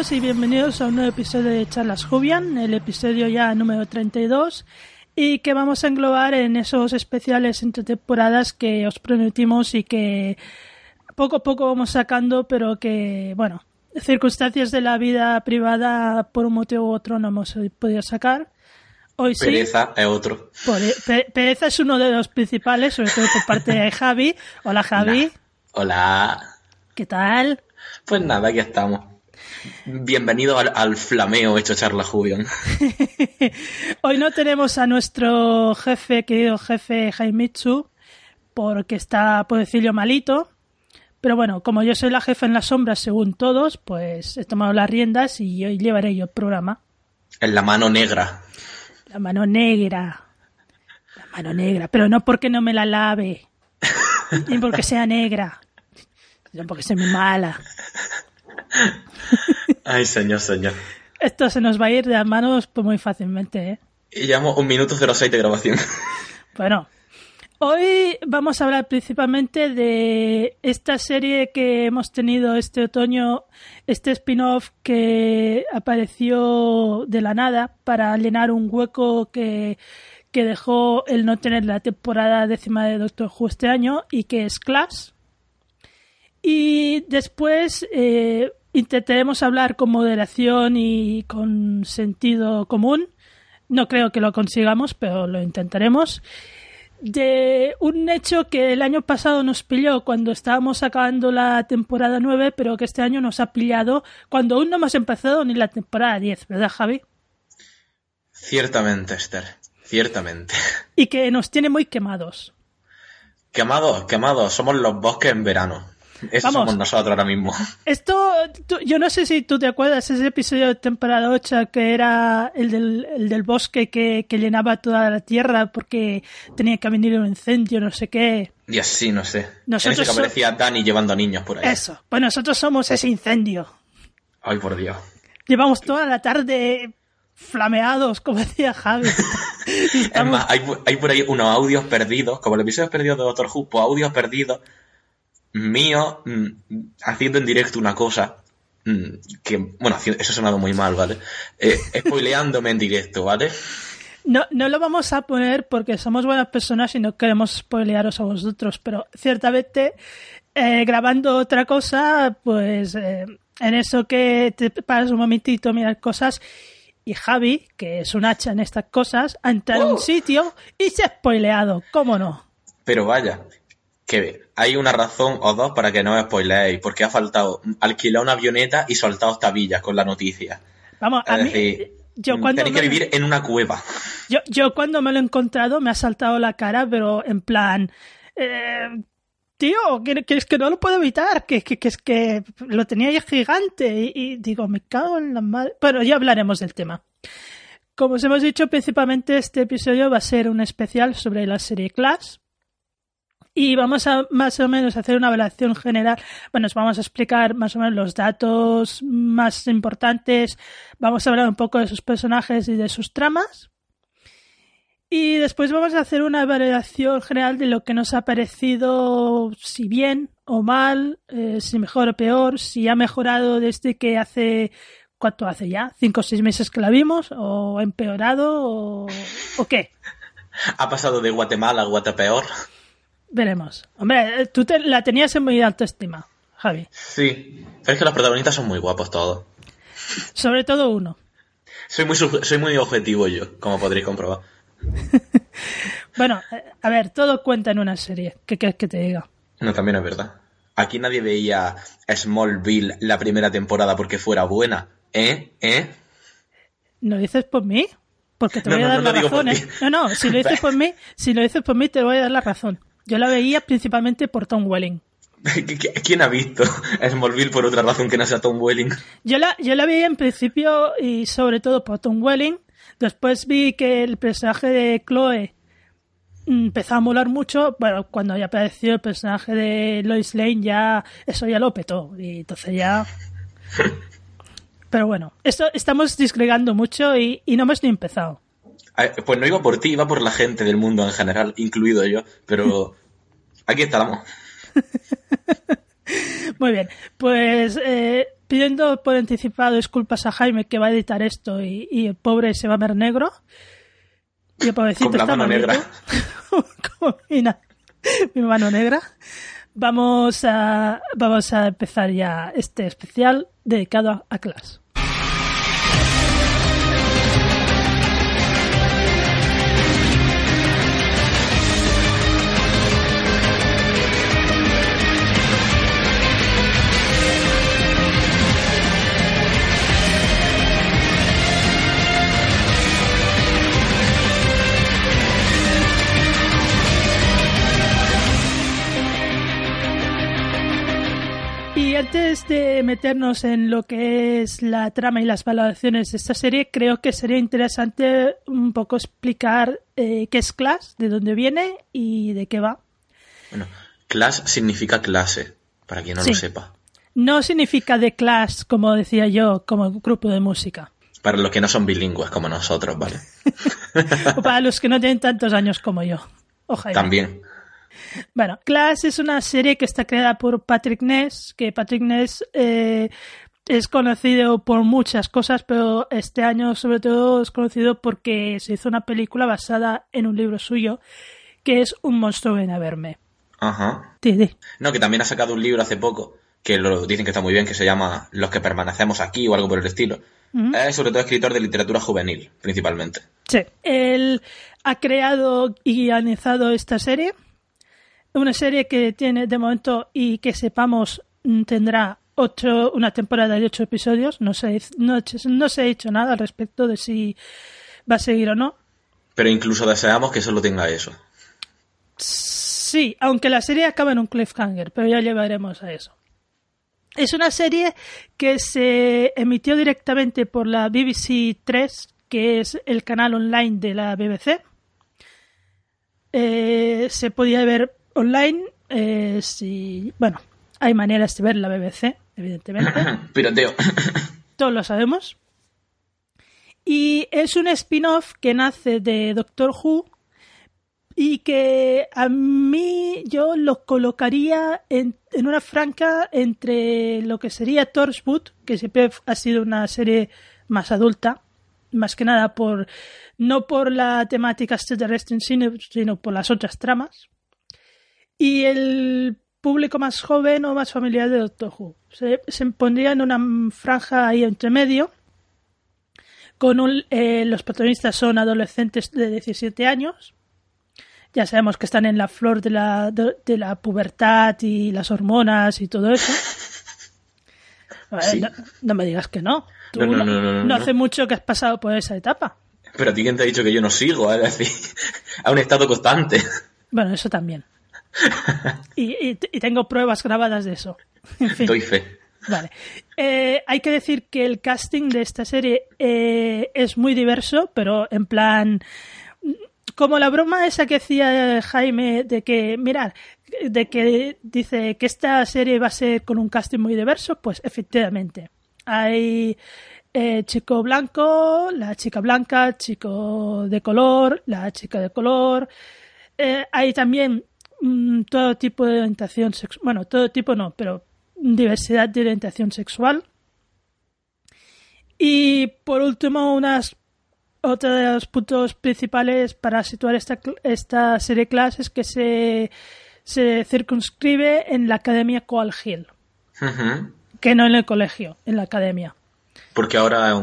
todos y bienvenidos a un nuevo episodio de Charlas Jubian, el episodio ya número 32 y que vamos a englobar en esos especiales entre temporadas que os prometimos y que poco a poco vamos sacando, pero que, bueno, circunstancias de la vida privada por un motivo u otro no hemos podido sacar. Hoy sí. Pereza es otro. pereza es uno de los principales, sobre todo por parte de Javi. Hola Javi. Hola. ¿Qué tal? Pues nada, aquí estamos. Bienvenido al, flameo hecho charla Jubian. Hoy no tenemos a nuestro jefe, querido jefe Jaimitsu, porque está, por decirlo, malito. Pero bueno, como yo soy la jefa en las sombras según todos, pues he tomado las riendas y hoy llevaré yo el programa. En la mano negra. La mano negra. La mano negra. Pero no porque no me la lave. ni porque sea negra. Sino porque soy muy mala. Ay, señor, señor. Esto se nos va a ir de las manos pues, muy fácilmente, ¿eh? Y llevamos un minuto 06 de grabación. Bueno, Hoy vamos a hablar principalmente de esta serie que hemos tenido este otoño, este spin-off que apareció de la nada para llenar un hueco que, dejó el no tener la temporada décima de Doctor Who este año y que es Class. Y después eh, intentaremos hablar con moderación y con sentido común. No creo que lo consigamos, pero lo intentaremos de un hecho que el año pasado nos pilló cuando estábamos acabando la temporada 9, pero que este año nos ha pillado cuando aún no hemos empezado ni la temporada 10, ¿verdad, Javi? Ciertamente, Esther, ciertamente. Y que nos tiene muy quemados. Quemados, quemados, somos los bosques en verano. Eso somos nosotros ahora mismo. Esto, yo no sé si tú te acuerdas ese episodio de temporada 8 que era el del, el del bosque que, que, llenaba toda la tierra porque tenía que venir un incendio, no sé qué. Y así, no sé. Nosotros en ese que aparecía Dani llevando niños por ahí. Eso, pues nosotros somos ese incendio. Ay, por Dios. Llevamos toda la tarde flameados, como decía Javi. Es más, hay, hay, por ahí unos audios perdidos, como el episodio perdido de Doctor Who, pues audios perdidos mío mm, haciendo en directo una cosa mm, que, bueno, eso ha sonado muy mal, ¿vale? Eh, spoileándome en directo, ¿vale? No, no lo vamos a poner porque somos buenas personas y no queremos spoilearos a vosotros, pero ciertamente eh, grabando otra cosa, pues eh, en eso que te paras un momentito, mirar cosas y Javi, que es un hacha en estas cosas, ha entrado a un ¡Oh! sitio y se ha spoileado, ¿cómo no? Pero vaya, que hay una razón o dos para que no os spoileéis, porque ha faltado alquilar una avioneta y soltar tabillas con la noticia. Vamos, a decir, yo cuando tenéis que vivir en una cueva. Yo, yo cuando me lo he encontrado me ha saltado la cara, pero en plan, eh, tío, que, es que no lo puedo evitar, que, que, es que lo tenía ahí gigante y, digo, me cago en la madre. Bueno, ya hablaremos del tema. Como os hemos dicho, principalmente este episodio va a ser un especial sobre la serie Clash, y vamos a más o menos hacer una evaluación general. Bueno, os vamos a explicar más o menos los datos más importantes. Vamos a hablar un poco de sus personajes y de sus tramas. Y después vamos a hacer una evaluación general de lo que nos ha parecido, si bien o mal, eh, si mejor o peor, si ha mejorado desde que hace, ¿cuánto hace ya? ¿Cinco o seis meses que la vimos? ¿O ha empeorado? ¿O, ¿o qué? Ha pasado de Guatemala a Guatepeor. Veremos. Hombre, tú la tenías en muy alta estima, Javi. Sí, es que los protagonistas son muy guapos todos. Sobre todo uno. Soy muy, soy muy objetivo yo, como podréis comprobar. bueno, eh, a ver, todo cuenta en una serie. ¿Qué quieres que te diga? No, también es verdad. Aquí nadie veía Smallville la primera temporada porque fuera buena. ¿Eh? ¿Eh? ¿No dices por mí? Porque te voy a dar la razón, ¿eh? No, no, si lo dices por mí, si lo dices por mí te voy a dar la razón. Yo la veía principalmente por Tom Welling. ¿Quién ha visto Smallville por otra razón que no sea Tom Welling? Yo la, yo la veía en principio y sobre todo por Tom Welling. Después vi que el personaje de Chloe empezó a molar mucho. Bueno, cuando ya apareció el personaje de Lois Lane, ya eso ya lo petó. Y entonces ya. Pero bueno, esto estamos disgregando mucho y, y no hemos ni empezado. Pues no iba por ti, iba por la gente del mundo en general, incluido yo, pero aquí estamos. Muy bien, pues eh, pidiendo por anticipado disculpas a Jaime que va a editar esto y, el pobre se va a ver negro. Y el pobrecito Con la mano negra. mi mano negra. Vamos a, vamos a empezar ya este especial dedicado a, a Clash. De meternos en lo que es la trama y las valoraciones de esta serie, creo que sería interesante un poco explicar eh, qué es Clash, de dónde viene y de qué va. Bueno, Clash significa clase, para quien no lo sepa. No significa de Clash, como decía yo, como grupo de música. Para los que no son bilingües como nosotros, ¿vale? o para los que no tienen tantos años como yo. Ojalá. También. Bueno, Class es una serie que está creada por Patrick Ness, que Patrick Ness eh, es conocido por muchas cosas, pero este año sobre todo es conocido porque se hizo una película basada en un libro suyo, que es Un monstruo ven a verme. Ajá. Sí, No, que también ha sacado un libro hace poco, que lo dicen que está muy bien, que se llama Los que permanecemos aquí o algo por el estilo. Es sobre todo escritor de literatura juvenil, principalmente. Sí. Él ha creado y guionizado esta serie una serie que tiene de momento y que sepamos mm, tendrá ocho, una temporada de ocho episodios. No se, no, no se ha dicho nada al respecto de si va a seguir o no. Pero incluso deseamos que solo tenga eso. Sí, aunque la serie acaba en un cliffhanger, pero ya llevaremos a eso. Es una serie que se emitió directamente por la BBC 3, que es el canal online de la BBC. Eh, se podía ver online, eh, si, bueno, hay maneras de ver la BBC, evidentemente. Piroteo. Todos lo sabemos. Y es un spin-off que nace de Doctor Who y que a mí yo lo colocaría en, en una franca entre lo que sería Torchwood, que siempre ha sido una serie más adulta, más que nada por no por la temática extraterrestre en cine, sino por las otras tramas y el público más joven o más familiar de Doctor Who. Se, pondría en una franja ahí entre medio. Con eh, los protagonistas son adolescentes de 17 años. Ya sabemos que están en la flor de la, de, la pubertad y las hormonas y todo eso. no, me digas que no. no, no, no, no, hace mucho que has pasado por esa etapa. Pero a ti quién te ha dicho que yo no sigo, es decir, a un estado constante. Bueno, eso también y, tengo pruebas grabadas de eso. Doy fe. Vale. Eh, hay que decir que el casting de esta serie eh, es muy diverso, pero en plan. Como la broma esa que hacía Jaime de que, mirad, de que dice que esta serie va a ser con un casting muy diverso, pues efectivamente. Hay eh, chico blanco, la chica blanca, chico de color, la chica de color. hay también Mm, todo tipo de orientación sexual, bueno, todo tipo no, pero diversidad de orientación sexual. Y por último, unas otro de los puntos principales para situar esta, esta serie de clases que se, se circunscribe en la Academia Coal Hill. Que no en el colegio, en la academia. Porque ahora es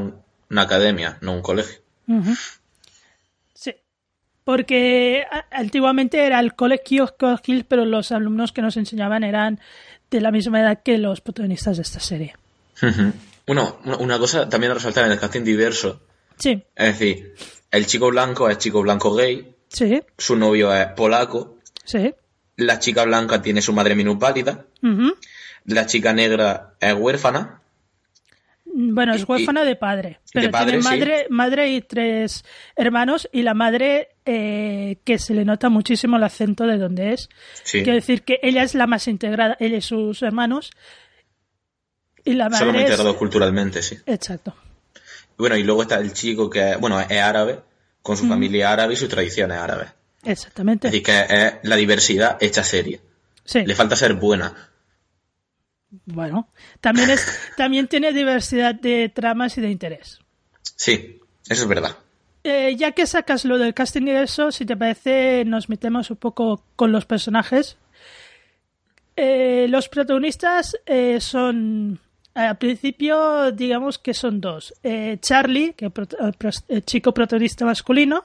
una academia, no un colegio porque antiguamente era el colegio Hill, pero los alumnos que nos enseñaban eran de la misma edad que los protagonistas de esta serie. Bueno, una cosa también a resaltar en el casting diverso. Sí. Es decir, el chico blanco es chico blanco gay. Sí. Su novio es polaco. Sí. La chica blanca tiene su madre minusválida. La chica negra es huérfana. Bueno, es huérfana de padre, pero tiene madre, madre y tres hermanos y la madre eh, que se le nota muchísimo el acento de donde es. Quiero decir que ella es la más integrada, ella y sus hermanos. Y la madre Solo integrado culturalmente, sí. Exacto. Bueno, y luego está el chico que, bueno, es árabe, con su familia árabe y sus tradiciones árabes. Exactamente. Es decir, que es la diversidad hecha serie. Sí. Le falta ser buena. Bueno, también, es, también tiene diversidad de tramas y de interés. Sí, eso es verdad. Eh, ya que sacas lo del casting y eso, si te parece, nos metemos un poco con los personajes. Eh, los protagonistas eh, son, al principio, digamos que son dos. Charlie, que es el chico protagonista masculino,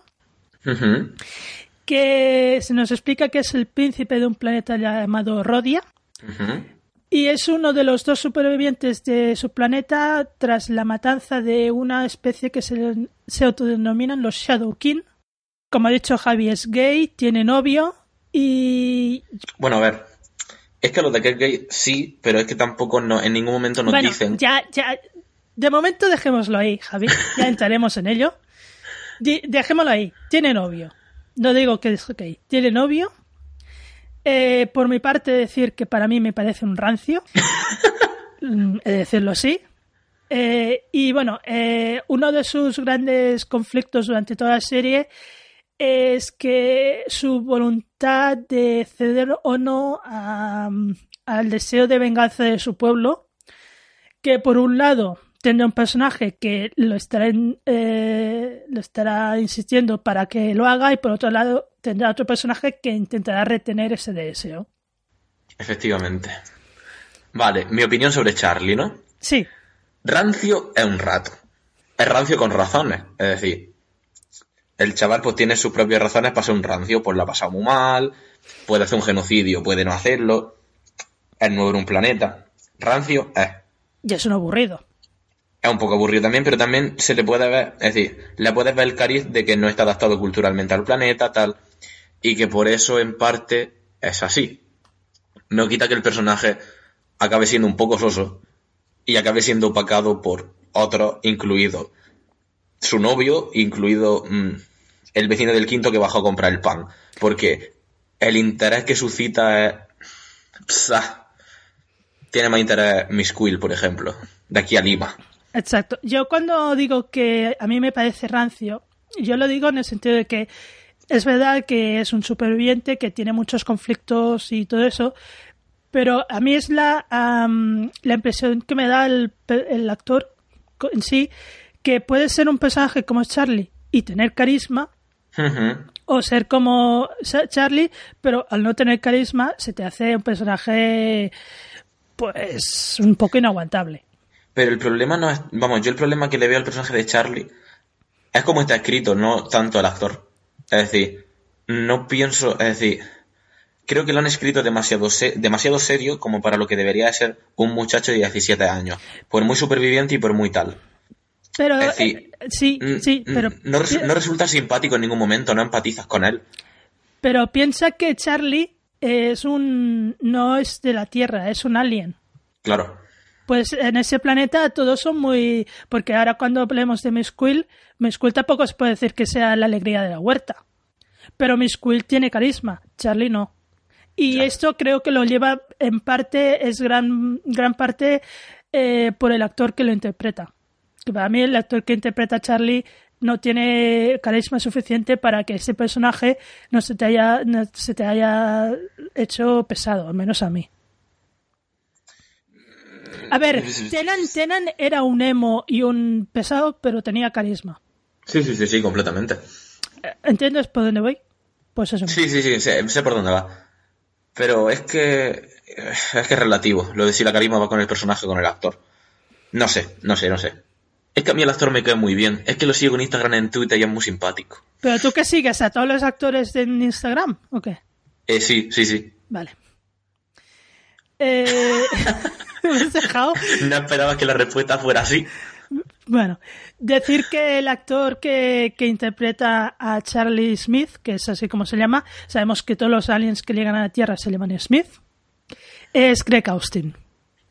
que se nos explica que es el príncipe de un planeta llamado Rodia. Y es uno de los dos supervivientes de su planeta tras la matanza de una especie que se, se autodenominan los Shadow King. Como ha dicho Javi, es gay, tiene novio y... Bueno, a ver. Es que lo de que es gay sí, pero es que tampoco no, en ningún momento nos dicen... Ya, ya... De momento dejémoslo ahí, Javi. Ya entraremos en ello. dejémoslo ahí. Tiene novio. No digo que es gay. Tiene novio eh, por mi parte, decir que para mí me parece un rancio, mm, decirlo así. Eh, y bueno, eh, uno de sus grandes conflictos durante toda la serie es que su voluntad de ceder o no al deseo de venganza de su pueblo, que por un lado tendrá un personaje que lo estará, eh, lo estará insistiendo para que lo haga y por otro lado tendrá otro personaje que intentará retener ese deseo. Efectivamente. Vale, mi opinión sobre Charlie, ¿no? Sí. Rancio es un rato. Es rancio con razones. Es decir, el chaval pues tiene sus propias razones para ser un rancio. Pues la ha pasado muy mal, puede hacer un genocidio, puede no hacerlo. Es nuevo en un planeta. Rancio es. Y es un aburrido es un poco aburrido también, pero también se le puede ver, es decir, le puedes ver el cariz de que no está adaptado culturalmente al planeta, tal, y que por eso en parte es así. No quita que el personaje acabe siendo un poco soso y acabe siendo opacado por otro, incluido su novio, incluido mm, el vecino del quinto que bajó a comprar el pan. Porque el interés que suscita es... Psa, tiene más interés Miss Quill, por ejemplo, de aquí a Lima. Exacto. Yo cuando digo que a mí me parece rancio, yo lo digo en el sentido de que es verdad que es un superviviente que tiene muchos conflictos y todo eso, pero a mí es la, la impresión que me da el, el, actor en sí, que puede ser un personaje como Charlie y tener carisma, o ser como Charlie, pero al no tener carisma se te hace un personaje pues un poco inaguantable. Pero el problema no es. Vamos, yo el problema que le veo al personaje de Charlie es como está escrito, no tanto el actor. Es decir, no pienso. Es decir, creo que lo han escrito demasiado, demasiado serio como para lo que debería ser un muchacho de 17 años. Por muy superviviente y por muy tal. Pero. Eh, sí, sí, pero. No, no resulta simpático en ningún momento, no empatizas con él. Pero piensa que Charlie es un. No es de la Tierra, es un alien. Claro pues en ese planeta todos son muy... Porque ahora cuando hablemos de Miss Quill, Miss Quill tampoco se puede decir que sea la alegría de la huerta. Pero Miss Quill tiene carisma, Charlie no. Y esto creo que lo lleva en parte, es gran, gran parte eh, por el actor que lo interpreta. Que para mí el actor que interpreta a Charlie no tiene carisma suficiente para que ese personaje no se te haya, no se te haya hecho pesado, al menos a mí. A ver, Tenan, era un emo y un pesado, pero tenía carisma. Sí, sí, sí, sí, completamente. ¿Entiendes por dónde voy? Pues eso. Sí, sí, sí, sé, por dónde va. Pero es que es que es relativo, lo de si la carisma va con el personaje o con el actor. No sé, no sé, no sé. Es que a mí el actor me cae muy bien. Es que lo sigo en Instagram, en Twitter y es muy simpático. ¿Pero tú qué sigues? ¿A todos los actores de Instagram o qué? Eh, sí, sí, sí. Vale. Eh... No esperaba que la respuesta fuera así. Bueno, decir que el actor que, interpreta a Charlie Smith, que es así como se llama, sabemos que todos los aliens que llegan a la Tierra se llaman Smith, es Greg Austin.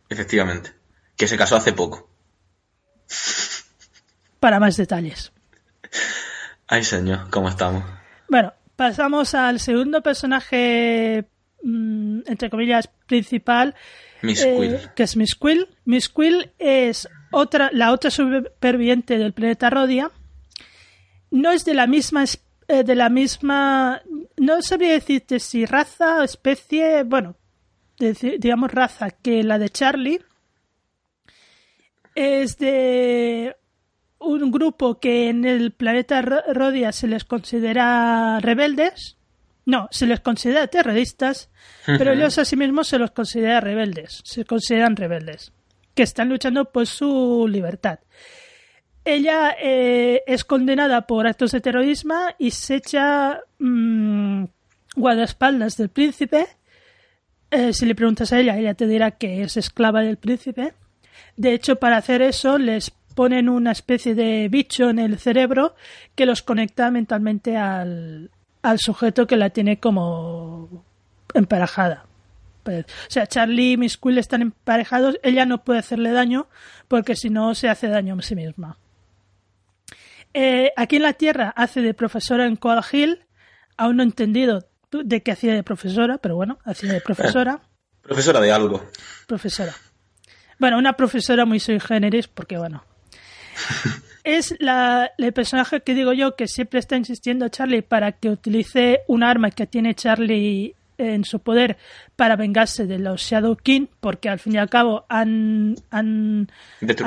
Efectivamente, que se casó hace poco. Para más detalles. Ay, señor, ¿cómo estamos? Bueno, pasamos al segundo personaje, mm, entre comillas, principal, Miss eh, Quill. que es Miss Quill. Miss Quill es otra, la otra superviviente del planeta Rodia. No es de la misma eh, de la misma no sabría decirte si raza, especie, bueno, digamos, raza que la de Charlie. Es de un grupo que en el planeta Rodia se les considera rebeldes. No, se les considera terroristas, pero ellos a sí mismos se los considera rebeldes, se consideran rebeldes, que están luchando por su libertad. Ella eh, es condenada por actos de terrorismo y se echa mmm, guardaespaldas del príncipe. Eh, si le preguntas a ella, ella te dirá que es esclava del príncipe. De hecho, para hacer eso les ponen una especie de bicho en el cerebro que los conecta mentalmente al, al sujeto que la tiene como emparejada. Pues, o sea, Charlie y Miss Quill están emparejados, ella no puede hacerle daño porque si no se hace daño a sí misma. Eh, aquí en la Tierra hace de profesora en Coal Hill, aún no he entendido de qué hacía de profesora, pero bueno, hacía de profesora. profesora de algo. Profesora. Bueno, una profesora muy sui generis porque bueno, es la, el personaje que digo yo que siempre está insistiendo Charlie para que utilice un arma que tiene Charlie en su poder para vengarse de los Shadow King, porque al fin y al cabo han, han,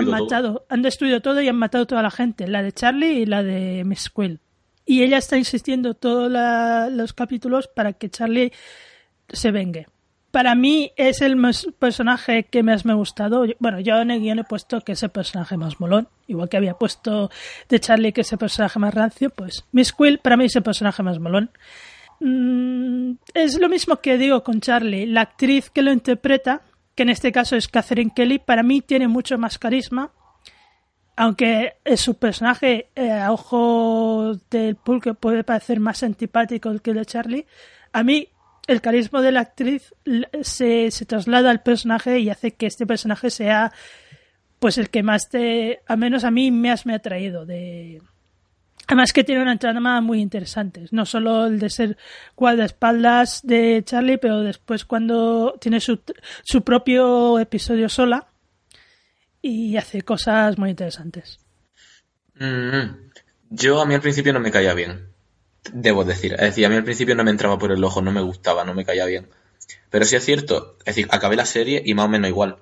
matado, han destruido todo y han matado a toda la gente, la de Charlie y la de Miss Quill. Y ella está insistiendo todos los capítulos para que Charlie se vengue para mí es el personaje que más me ha gustado. Bueno, yo en el guion he puesto que es el personaje más molón, igual que había puesto de Charlie que es el personaje más rancio, pues Miss Quill para mí es el personaje más molón. Mm, es lo mismo que digo con Charlie, la actriz que lo interpreta, que en este caso es Catherine Kelly, para mí tiene mucho más carisma, aunque su personaje eh, a ojo del público puede parecer más antipático que el de Charlie, a mí el carisma de la actriz se, se, traslada al personaje y hace que este personaje sea pues el que más te, a menos a mí más me ha traído de además que tiene una trama muy interesante. No solo el de ser guardaespaldas de Charlie pero después cuando tiene su, su propio episodio sola y hace cosas muy interesantes. Mm, yo a mí al principio no me caía bien debo decir. Es decir, a mí al principio no me entraba por el ojo, no me gustaba, no me caía bien. Pero sí es cierto, es decir, acabé la serie y más o menos igual.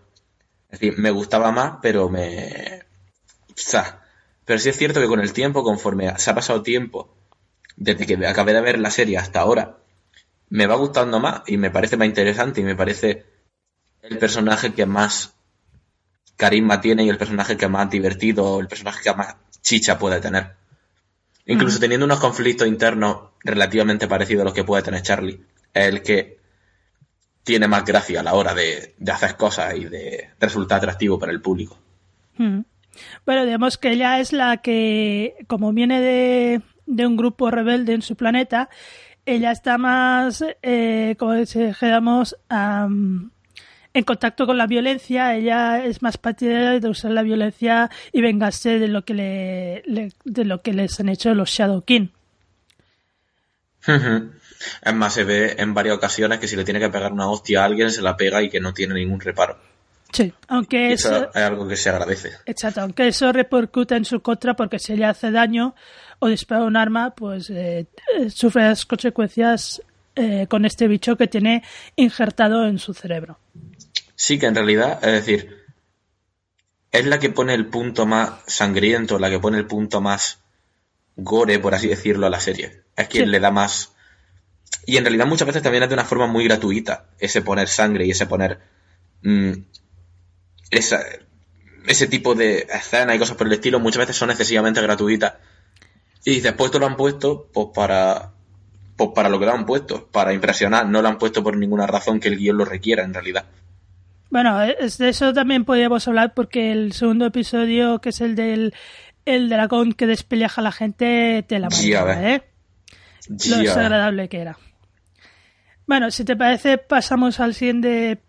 Es decir, me gustaba más, pero me... O sea, pero sí es cierto que con el tiempo, conforme se ha pasado tiempo, desde que acabé de ver la serie hasta ahora, me va gustando más y me parece más interesante y me parece el personaje que más carisma tiene y el personaje que más divertido, el personaje que más chicha puede tener. Incluso teniendo unos conflictos internos relativamente parecidos a los que puede tener Charlie, es el que tiene más gracia a la hora de, hacer cosas y de resultar atractivo para el público. Bueno, digamos que ella es la que, como viene de, de un grupo rebelde en su planeta, ella está más, eh, como dijéramos, en contacto con la violencia, ella es más partidaria de usar la violencia y vengarse de lo que le, de lo que les han hecho los Shadow King. es más, se ve en varias ocasiones que si le tiene que pegar una hostia a alguien, se la pega y que no tiene ningún reparo. Sí, aunque eso, es algo que se agradece. Exacto, aunque eso repercute en su contra porque si le hace daño o dispara un arma, pues eh, eh, sufre las consecuencias eh, con este bicho que tiene injertado en su cerebro. Sí, que en realidad, es decir, es la que pone el punto más sangriento, la que pone el punto más gore, por así decirlo, a la serie. Es quien le da más. Y en realidad muchas veces también es de una forma muy gratuita ese poner sangre y ese poner mm, ese tipo de escenas y cosas por el estilo. Muchas veces son excesivamente gratuitas. Y después te lo han puesto pues para pues para lo que lo han puesto, para impresionar. No lo han puesto por ninguna razón que el guion lo requiera en realidad. Bueno, de eso también podríamos hablar porque el segundo episodio, que es el del el dragón que despeleja a la gente, te la manda, ¿eh? Lo desagradable que era. Bueno, si te parece, pasamos al siguiente,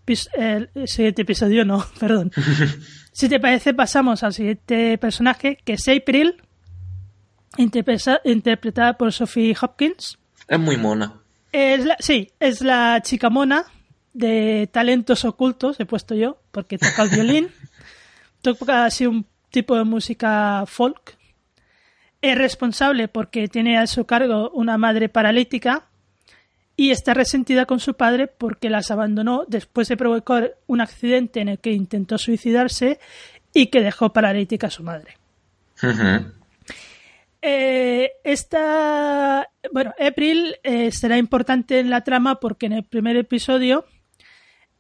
siguiente episodio, no, perdón. si te parece, pasamos al siguiente personaje, que es April, interpretada por Sophie Hopkins. Es muy mona. Es sí, es la chica mona de talentos ocultos, he puesto yo, porque toca el violín, toca así un tipo de música folk. Es responsable porque tiene a su cargo una madre paralítica y está resentida con su padre porque las abandonó después de provocar un accidente en el que intentó suicidarse y que dejó paralítica a su madre. Eh, esta, bueno, April eh, será importante en la trama porque en el primer episodio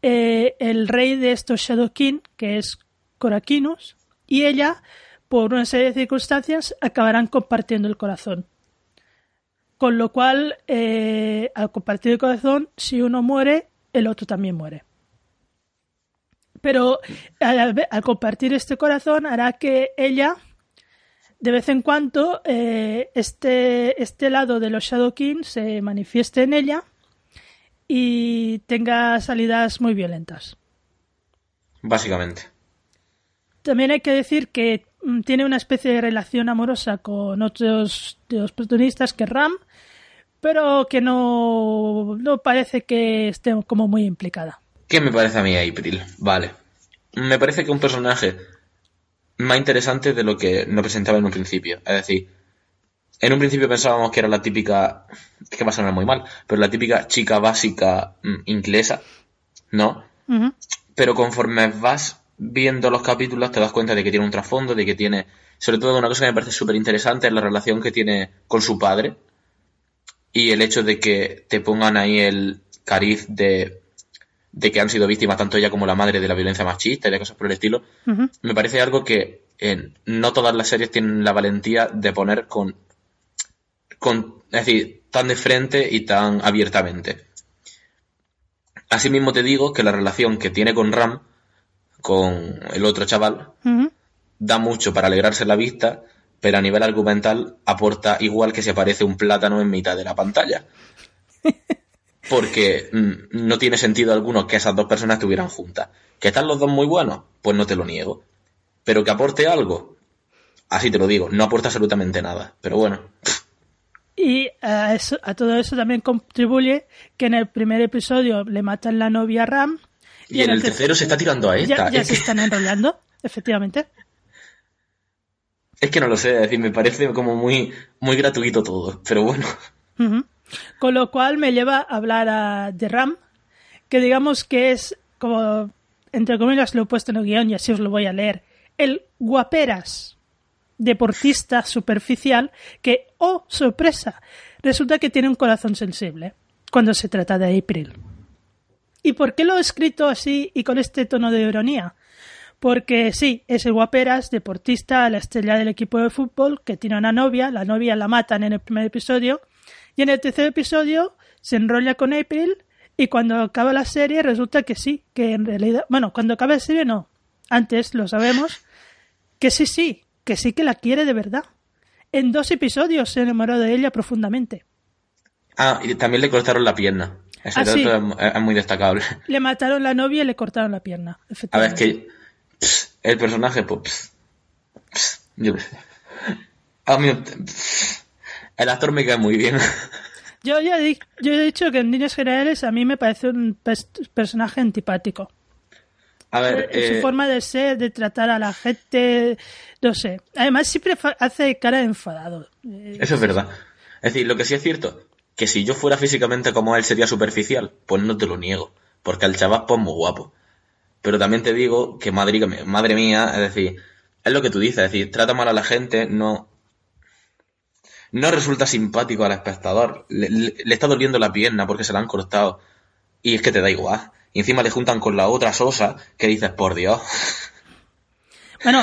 eh, el rey de estos Shadow King, que es Coraquinus, y ella, por una serie de circunstancias, acabarán compartiendo el corazón. Con lo cual, al compartir el corazón, si uno muere, el otro también muere. Pero al compartir este corazón hará que ella de vez en cuando eh, este, este lado de los Shadow King se manifieste en ella y tenga salidas muy violentas. Básicamente. También hay que decir que mm, tiene una especie de relación amorosa con otros de los protagonistas que Ram, pero que no, no parece que esté como muy implicada. ¿Qué me parece a mí April? Vale. Me parece que un personaje más interesante de lo que nos presentaba en un principio. Es decir, en un principio pensábamos que era la típica, que va a sonar muy mal, pero la típica chica básica mm, inglesa, ¿no? Pero conforme vas viendo los capítulos te das cuenta de que tiene un trasfondo, de que tiene, sobre todo una cosa que me parece súper interesante es la relación que tiene con su padre y el hecho de que te pongan ahí el cariz de de que han sido víctimas tanto ella como la madre de la violencia machista y de cosas por el estilo, me parece algo que no todas las series tienen la valentía de poner con, con, es decir, tan de frente y tan abiertamente. Asimismo te digo que la relación que tiene con Ram, con el otro chaval, da mucho para alegrarse la vista, pero a nivel argumental aporta igual que se aparece un plátano en mitad de la pantalla. porque mm, no tiene sentido alguno que esas dos personas estuvieran juntas. ¿Que están los dos muy buenos? Pues no te lo niego. Pero que aporte algo, así te lo digo, no aporta absolutamente nada. Pero bueno. Y a, eso, a todo eso también contribuye que en el primer episodio le matan la novia a Ram. Y, en, el tercero, se está tirando a esta. Ya, se están enrollando, efectivamente. Es que no lo sé, es decir, me parece como muy, muy gratuito todo, pero bueno. Con lo cual me lleva a hablar a, de Ram, que digamos que es como, entre comillas, lo he puesto en el guion y así os lo voy a leer, el guaperas deportista superficial que, oh, sorpresa, resulta que tiene un corazón sensible cuando se trata de April. ¿Y por qué lo he escrito así y con este tono de ironía? Porque sí, es el guaperas, deportista, la estrella del equipo de fútbol, que tiene una novia, la novia la matan en el primer episodio, y en el tercer episodio se enrolla con April y cuando acaba la serie resulta que sí, que en realidad, bueno, cuando acaba la serie no, antes lo sabemos, que sí, sí, que sí que la quiere de verdad. En dos episodios se enamoró de ella profundamente. Ah, y también le cortaron la pierna. Ese ah, es, muy destacable. Le mataron la novia y le cortaron la pierna. A ver, es que el personaje, pues, yo qué sé. A mí, el actor me cae muy bien. Yo ya he, yo he dicho que en líneas generales a mí me parece un personaje antipático. A ver, eh, su eh, forma de ser, de tratar a la gente, no sé. Además siempre hace cara de enfadado. Eso es verdad. Es decir, lo que sí es cierto, que si yo fuera físicamente como él sería superficial, pues no te lo niego, porque el chaval pues muy guapo. Pero también te digo que madre, madre mía, es decir, es lo que tú dices, es decir, trata mal a la gente, no, no resulta simpático al espectador. Le, está doliendo la pierna porque se la han cortado. Y es que te da igual. Y encima le juntan con la otra sosa que dices, por Dios. Bueno,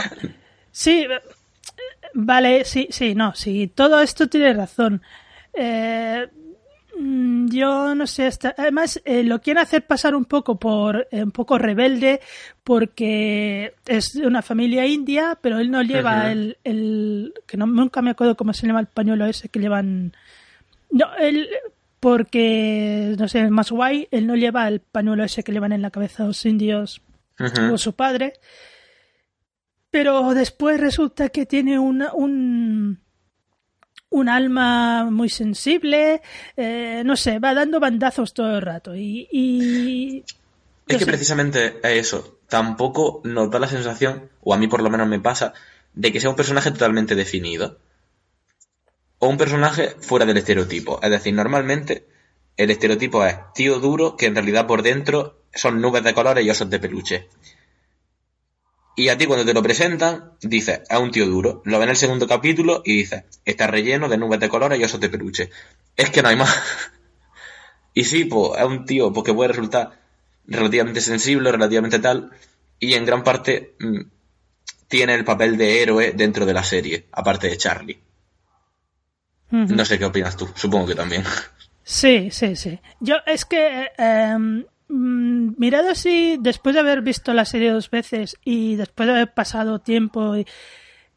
sí, vale, sí, sí, no, sí, todo esto tiene razón. Eh, yo no sé, además eh, lo quiere hacer pasar un poco por eh, un poco rebelde porque es de una familia india, pero él no lleva el, el, que no, nunca me acuerdo cómo se llama el pañuelo ese que llevan. No, él porque no sé, es más guay, él no lleva el pañuelo ese que llevan en la cabeza los indios o su padre. Pero después resulta que tiene una, un un alma muy sensible, eh, no sé, va dando bandazos todo el rato. Y, es que precisamente eso, tampoco nos da la sensación, o a mí por lo menos me pasa, de que sea un personaje totalmente definido. O un personaje fuera del estereotipo. Es decir, normalmente el estereotipo es tío duro que en realidad por dentro son nubes de colores y osos de peluche. Y a ti cuando te lo presentan, dices, es un tío duro. Lo ves en el segundo capítulo y dices, está relleno de nubes de colores y osos de peluche. Es que no hay más. y sí, pues es un tío porque puede resultar relativamente sensible, relativamente tal, y en gran parte mm, tiene el papel de héroe dentro de la serie, aparte de Charlie. No sé qué opinas tú, supongo que también. Sí, sí, sí. Yo es que eh, Mm, mirado así, después de haber visto la serie dos veces y después de haber pasado tiempo,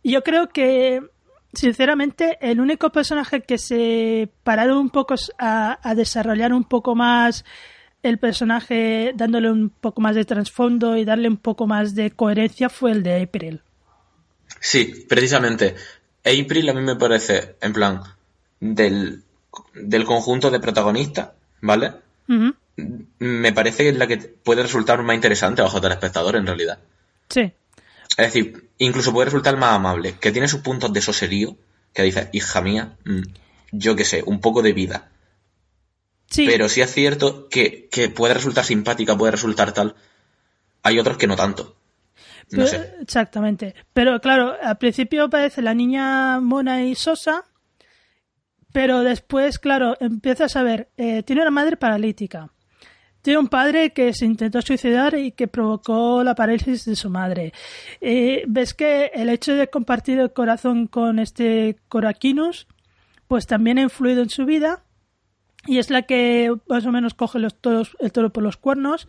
yo creo que, sinceramente, el único personaje que se pararon un poco a, desarrollar un poco más el personaje, dándole un poco más de trasfondo y darle un poco más de coherencia fue el de April. Sí, precisamente. April a mí me parece, en plan, del, del conjunto de protagonistas, ¿vale? Me parece que es la que puede resultar más interesante del espectador en realidad. Sí. Es decir, incluso puede resultar más amable, que tiene sus puntos de soserío, que dice, hija mía, mm, yo qué sé, un poco de vida. Sí. Pero sí es cierto que, puede resultar simpática, puede resultar tal. Hay otros que no tanto. No sé. Exactamente. Pero claro, al principio parece la niña mona y sosa, pero después, claro, empiezas a ver, eh, tiene una madre paralítica tiene un padre que se intentó suicidar y que provocó la parálisis de su madre. Eh, ves que el hecho de compartir el corazón con este Coraquinus, pues también ha influido en su vida y es la que más o menos coge los toros, el toro por los cuernos.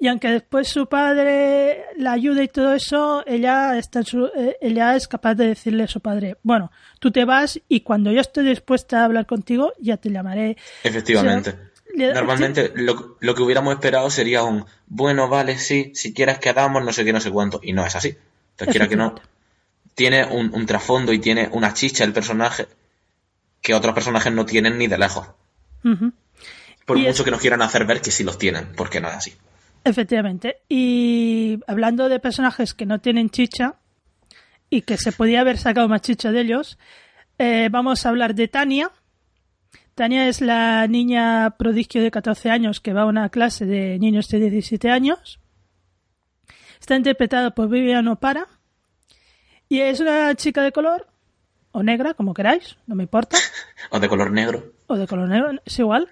Y aunque después su padre la ayuda y todo eso, ella, está eh, ella es capaz de decirle a su padre, bueno, tú te vas y cuando yo esté dispuesta a hablar contigo, ya te llamaré. Efectivamente. Normalmente lo, que hubiéramos esperado sería un, bueno, vale, sí, si quieres quedamos, no sé qué, no sé cuánto. Y no es así. Entonces, quiera que no, tiene un, trasfondo y tiene una chicha el personaje que otros personajes no tienen ni de lejos. Por mucho que nos quieran hacer ver que sí los tienen, porque no es así. Efectivamente. Y hablando de personajes que no tienen chicha y que se podía haber sacado más chicha de ellos, eh, vamos a hablar de Tania, Tania es la niña prodigio de 14 años que va a una clase de niños de 17 años. Está interpretada por Vivian Opara. Y es una chica de color, o negra, como queráis, no me importa. o de color negro. O de color negro, es igual.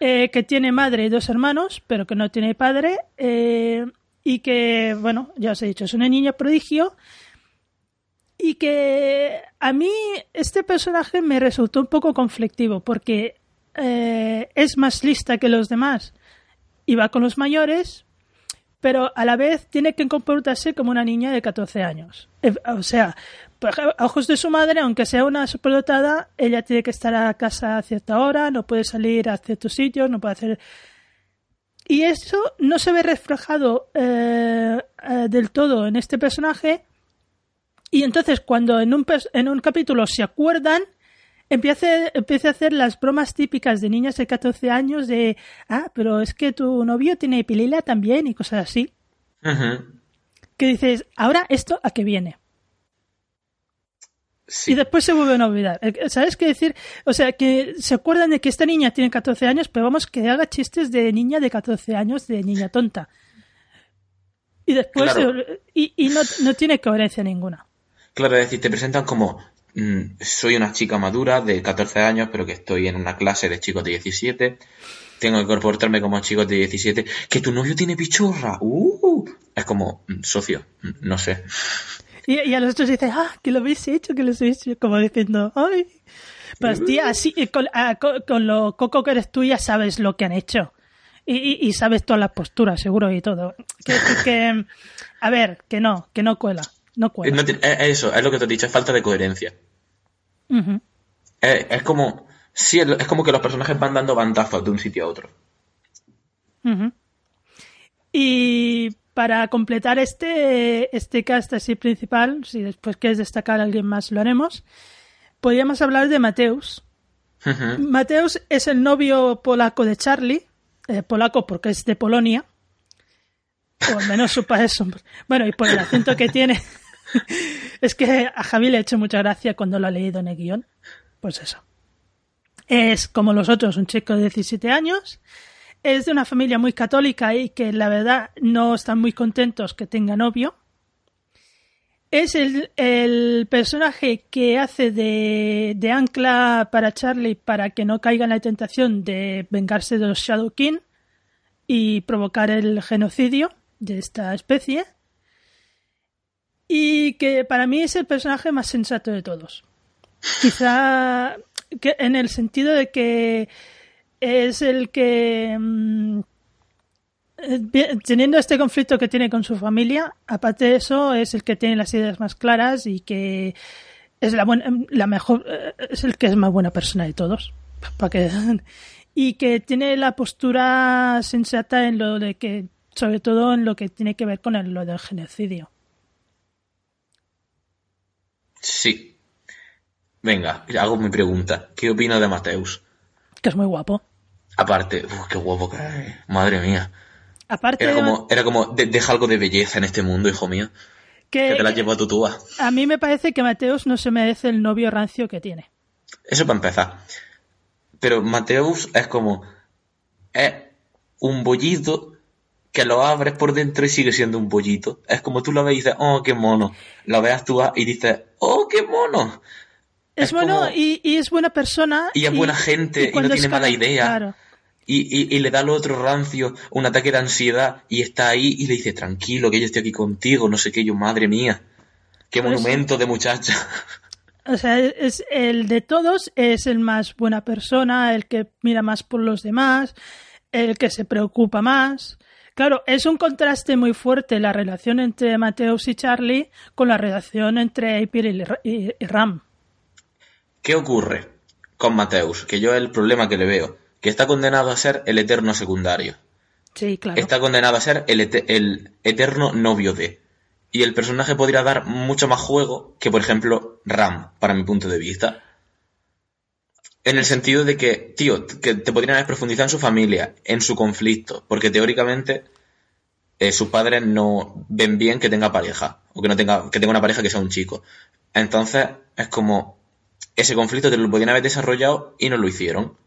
Eh, que tiene madre y dos hermanos, pero que no tiene padre. Eh, y que, bueno, ya os he dicho, es una niña prodigio y que a mí este personaje me resultó un poco conflictivo porque eh, es más lista que los demás y va con los mayores, pero a la vez tiene que comportarse como una niña de 14 años. Eh, o sea, a ojos de su madre, aunque sea una superdotada, ella tiene que estar a casa a cierta hora, no puede salir a ciertos sitios, no puede hacer... Y eso no se ve reflejado eh, del todo en este personaje, y entonces cuando en un, en un capítulo se acuerdan, empieza, empieza a hacer las bromas típicas de niñas de 14 años de, ah, pero es que tu novio tiene pilila también y cosas así. Que dices, ahora esto a qué viene. Y después se vuelven a olvidar. Eh, ¿Sabes qué decir? O sea, que se acuerdan de que esta niña tiene 14 años, pero vamos, que haga chistes de niña de 14 años, de niña tonta. Y después, y, y no, no tiene coherencia ninguna. Claro, es decir, te presentan como mm, soy una chica madura de 14 años, pero que estoy en una clase de chicos de 17. Tengo que comportarme como chicos de 17. Que tu novio tiene pichurra. Uh, es como, mm, socio, mm, no sé. Y, a los otros dicen, ah, que lo habéis hecho, que lo habéis hecho. Como diciendo, ay. Pues tía, así, ah, con, lo coco que eres tú ya sabes lo que han hecho. Y, sabes todas las posturas, seguro, y todo. Que, que, a ver, que no, que no cuela. No eso, es lo que te he dicho, es falta de coherencia. es, como. Sí, es como que los personajes van dando bandazos de un sitio a otro. Y para completar este, este cast así principal, si después quieres destacar a alguien más, lo haremos. Podríamos hablar de Mateus. Mateus es el novio polaco de Charlie, eh, polaco porque es de Polonia, o al menos su padre Bueno, y por el acento que tiene, es que a Javi le ha hecho mucha gracia cuando lo ha leído en el guion. Pues eso. Es como los otros, un chico de 17 años. Es de una familia muy católica y que la verdad no están muy contentos que tenga novio. Es el, personaje que hace de, de, ancla para Charlie para que no caiga en la tentación de vengarse de los Shadow King y provocar el genocidio de esta especie. Y que para mí es el personaje más sensato de todos. Quizá que en el sentido de que es el que mm, teniendo este conflicto que tiene con su familia, aparte de eso, es el que tiene las ideas más claras y que es la, buena, la mejor, eh, es el que es más buena persona de todos. Para que, y que tiene la postura sensata en lo de que, sobre todo en lo que tiene que ver con el, lo del genocidio. Sí. Venga, hago mi pregunta. ¿Qué opina de Mateus? Que es muy guapo. Aparte, uf, qué guapo que es. Madre mía. Aparte era como, era como deja algo de belleza en este mundo, hijo mío. Que, te la llevo a tu túa. A mí me parece que Mateus no se merece el novio rancio que tiene. Eso para empezar. Pero Mateus es como. Es un bollito que lo abres por dentro y sigue siendo un bollito. Es como tú lo ves y dices, oh, qué mono. Lo ves tú y dices, oh, qué mono. Es, bueno y, es buena persona. Y es buena gente y, no tiene mala idea. Claro y, y, le da al otro rancio un ataque de ansiedad y está ahí y le dice, tranquilo, que yo estoy aquí contigo, no sé qué, yo, madre mía, qué monumento de muchacha. O sea, es el de todos es el más buena persona, el que mira más por los demás, el que se preocupa más. Claro, es un contraste muy fuerte la relación entre Mateus y Charlie con la relación entre April y, y Ram. ¿Qué ocurre con Mateus? Que yo el problema que le veo que está condenado a ser el eterno secundario. Sí, claro. Está condenado a ser el, el eterno novio de. Y el personaje podría dar mucho más juego que, por ejemplo, Ram, para mi punto de vista. En el sentido de que, tío, que te podrían haber profundizado en su familia, en su conflicto, porque teóricamente eh, sus padres no ven bien que tenga pareja, o que no tenga, que tenga una pareja que sea un chico. Entonces, es como, ese conflicto te lo podrían haber desarrollado y no lo hicieron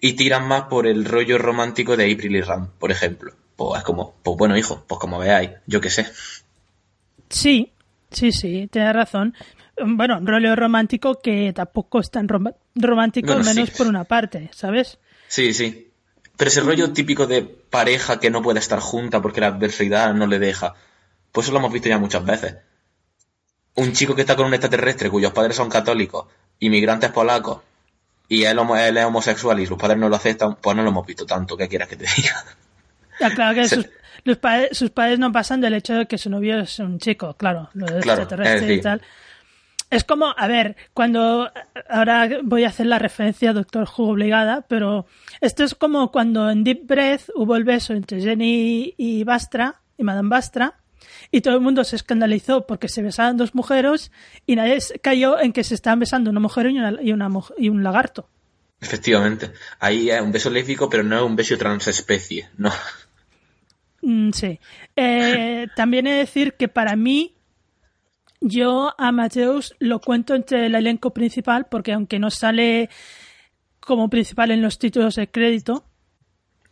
y tiran más por el rollo romántico de April y Ram, por ejemplo. Pues es como, pues bueno, hijo, pues como veáis, yo qué sé. Sí, sí, sí, tienes razón. Bueno, rollo romántico que tampoco es tan romántico, al menos por una parte, ¿sabes? Sí, sí. Pero ese rollo típico de pareja que no puede estar junta porque la adversidad no le deja, pues eso lo hemos visto ya muchas veces. Un chico que está con un extraterrestre cuyos padres son católicos, inmigrantes polacos, y él, es homosexual y sus padres no lo aceptan, pues no lo hemos visto tanto, ¿qué quieras que te diga? claro que sus, padres, sus padres no pasan del hecho de que su novio es un chico, claro, lo de extraterrestre y tal. Es como, a ver, cuando ahora voy a hacer la referencia a Doctor Who obligada, pero esto es como cuando en Deep Breath hubo el beso entre Jenny y Bastra, y Madame Bastra, y todo el mundo se escandalizó porque se besaban dos mujeres y nadie cayó en que se estaban besando una mujer y, una, y, una, y un lagarto. Efectivamente. Ahí es un beso lésbico, pero no es un beso transespecie, ¿no? Mm, sí. Eh, también he de decir que para mí, yo a Mateus lo cuento entre el elenco principal, porque aunque no sale como principal en los títulos de crédito,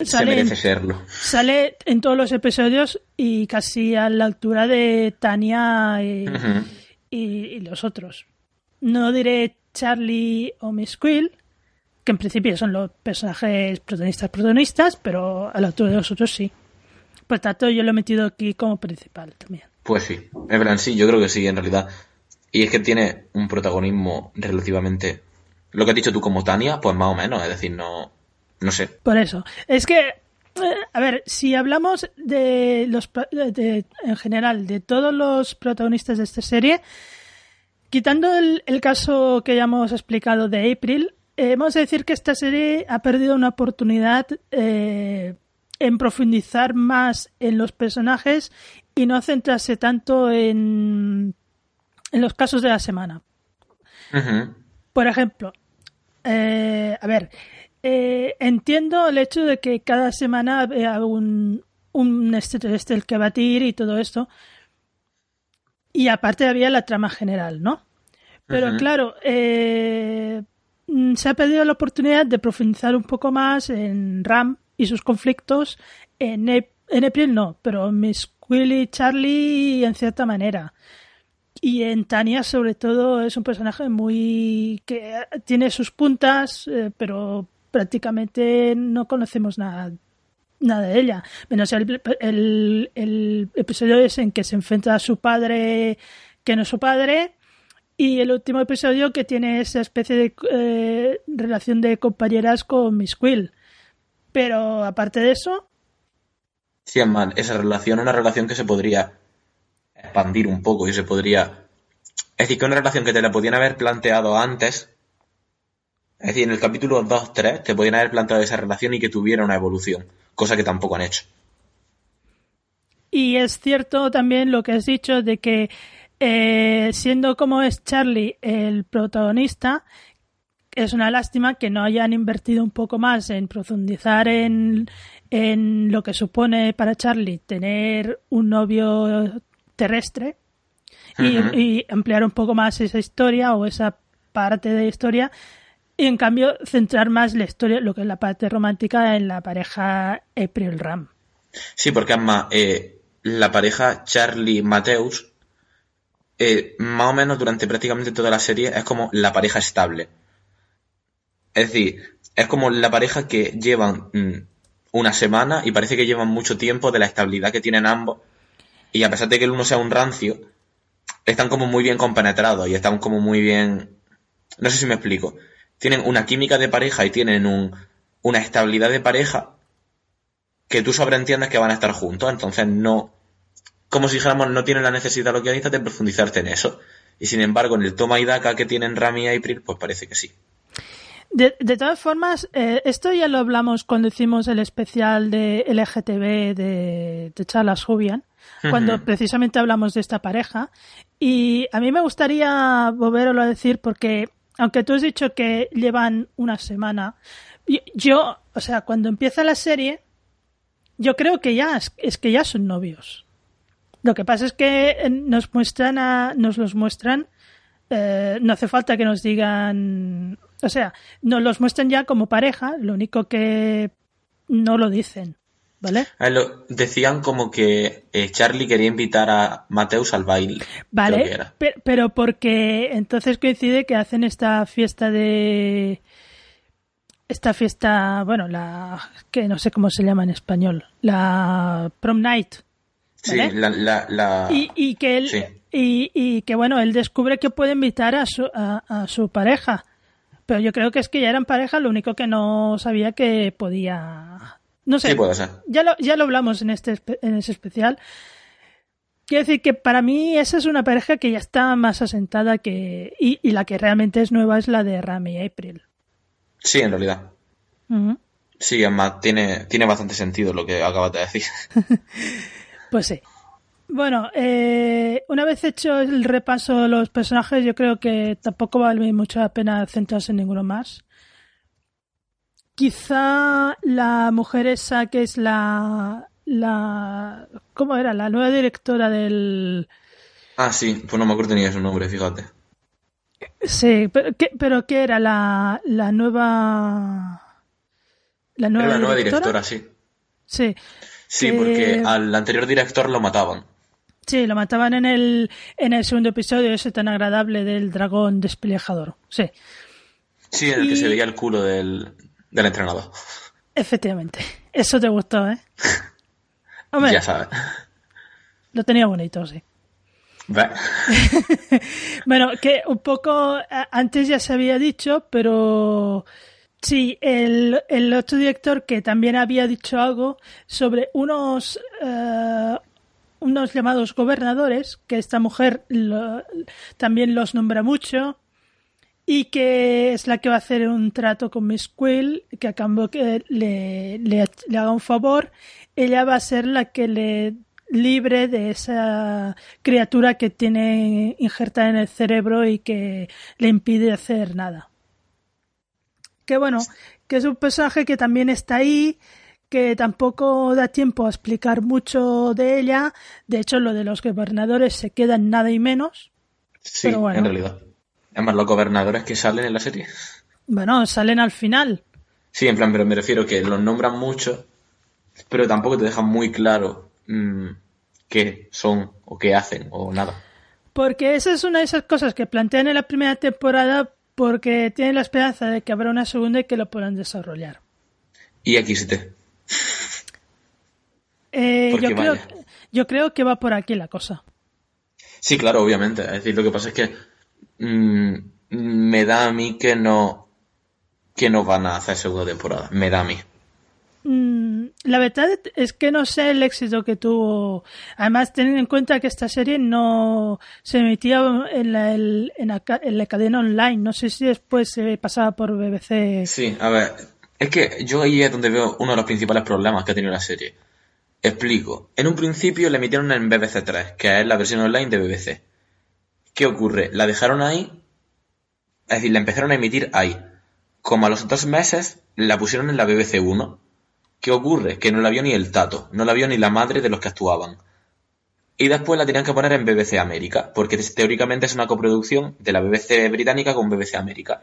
Sale, merece serlo. Sale en todos los episodios y casi a la altura de Tania y, los otros. No diré Charlie o Miss Quill, que en principio son los personajes protagonistas protagonistas, pero a la altura de los otros sí. Por tanto, yo lo he metido aquí como principal también. Pues sí, Ebran sí, yo creo que sí, en realidad. Y es que tiene un protagonismo relativamente... Lo que has dicho tú como Tania, pues más o menos, es decir, no no sé. Por eso. Es que, eh, a ver, si hablamos de los, de, en general, de todos los protagonistas de esta serie, quitando el, caso que ya hemos explicado de April, eh, hemos de decir que esta serie ha perdido una oportunidad eh, en profundizar más en los personajes y no centrarse tanto en, en los casos de la semana. Por ejemplo, a ver, eh, entiendo el hecho de que cada semana haya un, un extraterrestre el que batir y todo esto. Y aparte había la trama general, ¿no? Pero claro, eh, mm, se ha perdido la oportunidad de profundizar un poco más en Ram y sus conflictos. En, en April no, pero en Willy Charlie en cierta manera. Y en Tania, sobre todo, es un personaje muy. que tiene sus puntas, eh, pero prácticamente no conocemos nada, nada de ella. Menos el, el, el, episodio es en que se enfrenta a su padre, que no es su padre. Y el último episodio que tiene esa especie de eh, relación de compañeras con Miss Quill. Pero aparte de eso. Sí, man, esa relación es una relación que se podría expandir un poco y se podría... Es decir, que una relación que te la podían haber planteado antes, es decir, en el capítulo 2-3 te podían haber planteado esa relación y que tuviera una evolución, cosa que tampoco han hecho. Y es cierto también lo que has dicho de que eh, siendo como es Charlie el protagonista, es una lástima que no hayan invertido un poco más en profundizar en, en lo que supone para Charlie tener un novio terrestre y, ampliar un poco más esa historia o esa parte de historia y en cambio centrar más la historia, lo que es la parte romántica en la pareja April Ram. Sí, porque además eh, la pareja Charlie Mateus eh, más o menos durante prácticamente toda la serie es como la pareja estable. Es decir, es como la pareja que llevan mm, una semana y parece que llevan mucho tiempo de la estabilidad que tienen ambos y a pesar de que el uno sea un rancio, están como muy bien compenetrados y están como muy bien... No sé si me explico. Tienen una química de pareja y tienen un, una estabilidad de pareja que tú sobreentiendes que van a estar juntos, entonces no... Como si dijéramos, no tienen la necesidad lo que dices de profundizarte en eso. Y sin embargo, en el toma y daca que tienen Rami y April, pues parece que sí. De, de todas formas, eh, esto ya lo hablamos cuando hicimos el especial de LGTB de, de Charles Jubian, cuando precisamente hablamos de esta pareja. Y a mí me gustaría volverlo a decir porque, aunque tú has dicho que llevan una semana, yo, o sea, cuando empieza la serie, yo creo que ya es, que ya son novios. Lo que pasa es que eh, nos muestran a, nos los muestran, eh, no hace falta que nos digan, o sea, nos los muestran ya como pareja, lo único que no lo dicen. ¿Vale? lo, decían como que eh, Charlie quería invitar a Mateus al baile. Vale, pero, porque entonces coincide que hacen esta fiesta de... Esta fiesta, bueno, la que no sé cómo se llama en español, la prom night. Sí, la, Y, que él, y, y, que bueno, él descubre que puede invitar a su, a su pareja. Pero yo creo que es que ya eran pareja, lo único que no sabía que podía no sé. Ya lo, ya lo hablamos en, este, en ese especial. Quiero decir que para mí esa es una pareja que ya está más asentada que. Y, la que realmente es nueva es la de Rami y April. Sí, en realidad. Sí, además tiene, tiene bastante sentido lo que acabas de decir. pues sí. Bueno, eh, una vez hecho el repaso de los personajes, yo creo que tampoco vale mucho la pena centrarse en ninguno más. Quizá la mujer esa que es la, la ¿cómo era? La nueva directora del... Ah, sí, pues no me acuerdo ni de su nombre, fíjate. Sí, pero ¿qué, pero ¿qué era? La, la nueva... La nueva, era la nueva directora, sí. Sí. Sí, porque al anterior director lo mataban. Sí, lo mataban en el, en el segundo episodio ese tan agradable del dragón despelejador. Sí. Sí, en el que se veía el culo del, del entrenador. Efectivamente. Eso te gustó, ¿eh? Hombre, ya sabes. Lo tenía bonito, sí. bueno, que un poco antes ya se había dicho, pero sí, el, el otro director que también había dicho algo sobre unos, eh, unos llamados gobernadores, que esta mujer también los nombra mucho, y que es la que va a hacer un trato con Miss Quill, que a cambio que le, le, haga un favor, ella va a ser la que le libre de esa criatura que tiene injertada en el cerebro y que le impide hacer nada. Que bueno, que es un personaje que también está ahí, que tampoco da tiempo a explicar mucho de ella. De hecho, lo de los gobernadores se queda nada y menos. Sí, en realidad. Además, los gobernadores que salen en la serie. Bueno, salen al final. Sí, en plan, pero me refiero que los nombran mucho, pero tampoco te dejan muy claro mm, qué son o qué hacen o nada. Porque esa es una de esas cosas que plantean en la primera temporada porque tienen la esperanza de que habrá una segunda y que lo puedan desarrollar. Y XT. Eh, yo, creo, yo creo que va por aquí la cosa. Sí, claro, obviamente. Es decir, lo que pasa es que mm, me da a mí que no que no van a hacer segunda temporada. Me da a mí. Mm, la verdad es que no sé el éxito que tuvo. Además, teniendo en cuenta que esta serie no se emitía en la, en la, cadena online. No sé si después se pasaba por BBC. Sí, a ver. Es que yo ahí es donde veo uno de los principales problemas que ha tenido la serie. Explico. En un principio la emitieron en BBC 3, que es la versión online de BBC. ¿Qué ocurre? La dejaron ahí. Es decir, la empezaron a emitir ahí. Como a los dos meses, la pusieron en la BBC 1 ¿Qué ocurre? Que no la vio ni el tato, no la vio ni la madre de los que actuaban. Y después la tenían que poner en BBC América, porque teóricamente es una coproducción de la BBC británica con BBC América.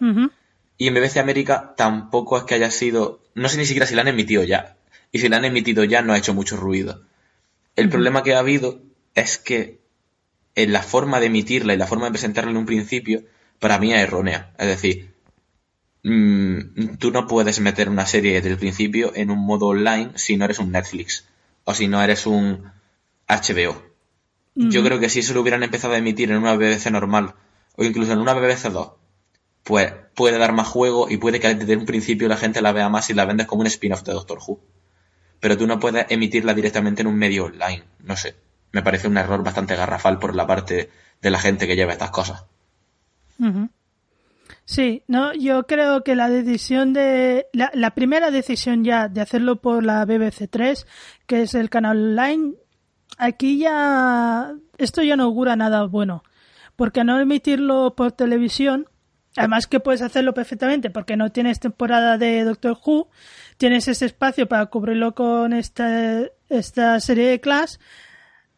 Y en BBC América tampoco es que haya sido, no sé ni siquiera si la han emitido ya. Y si la han emitido ya no ha hecho mucho ruido. El problema que ha habido es que en la forma de emitirla y la forma de presentarla en un principio, para mí es errónea. Es decir, Mm, tú no puedes meter una serie desde el principio en un modo online si no eres un Netflix o si no eres un HBO. Yo creo que si eso lo hubieran empezado a emitir en una BBC normal o incluso en una BBC 2, pues puede dar más juego y puede que desde un principio la gente la vea más y la vendes como un spin-off de Doctor Who. Pero tú no puedes emitirla directamente en un medio online. No sé. Me parece un error bastante garrafal por la parte de la gente que lleva estas cosas. Sí, no, yo creo que la decisión de la, la, primera decisión ya de hacerlo por la BBC 3, que es el canal online, aquí ya esto ya no augura nada bueno, porque no emitirlo por televisión, además que puedes hacerlo perfectamente porque no tienes temporada de Doctor Who, tienes ese espacio para cubrirlo con esta esta serie de Clash.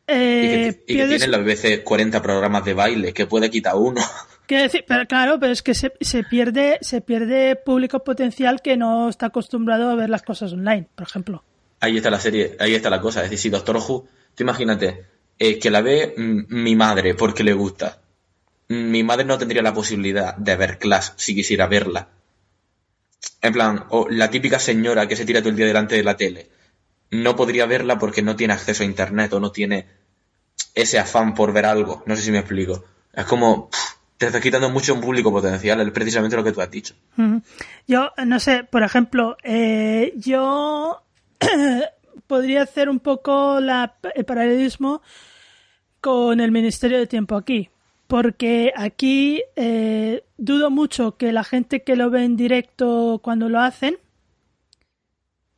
Eh, y que, tiene la BBC 40 programas de baile, que puede quitar uno. decir, pero claro, pero es que se, se, pierde, se pierde público potencial que no está acostumbrado a ver las cosas online, por ejemplo. Ahí está la serie, ahí está la cosa. Es decir, si Doctor Who, tú imagínate, eh, que la ve mi madre porque le gusta. Mi madre no tendría la posibilidad de ver Clash si quisiera verla. En plan, o la típica señora que se tira todo el día delante de la tele. No podría verla porque no tiene acceso a internet o no tiene ese afán por ver algo. No sé si me explico. Es como te está quitando mucho un público potencial, es precisamente lo que tú has dicho. Yo, no sé, por ejemplo, eh, yo podría hacer un poco la, el paralelismo con el Ministerio de Tiempo aquí, porque aquí eh, dudo mucho que la gente que lo ve en directo cuando lo hacen,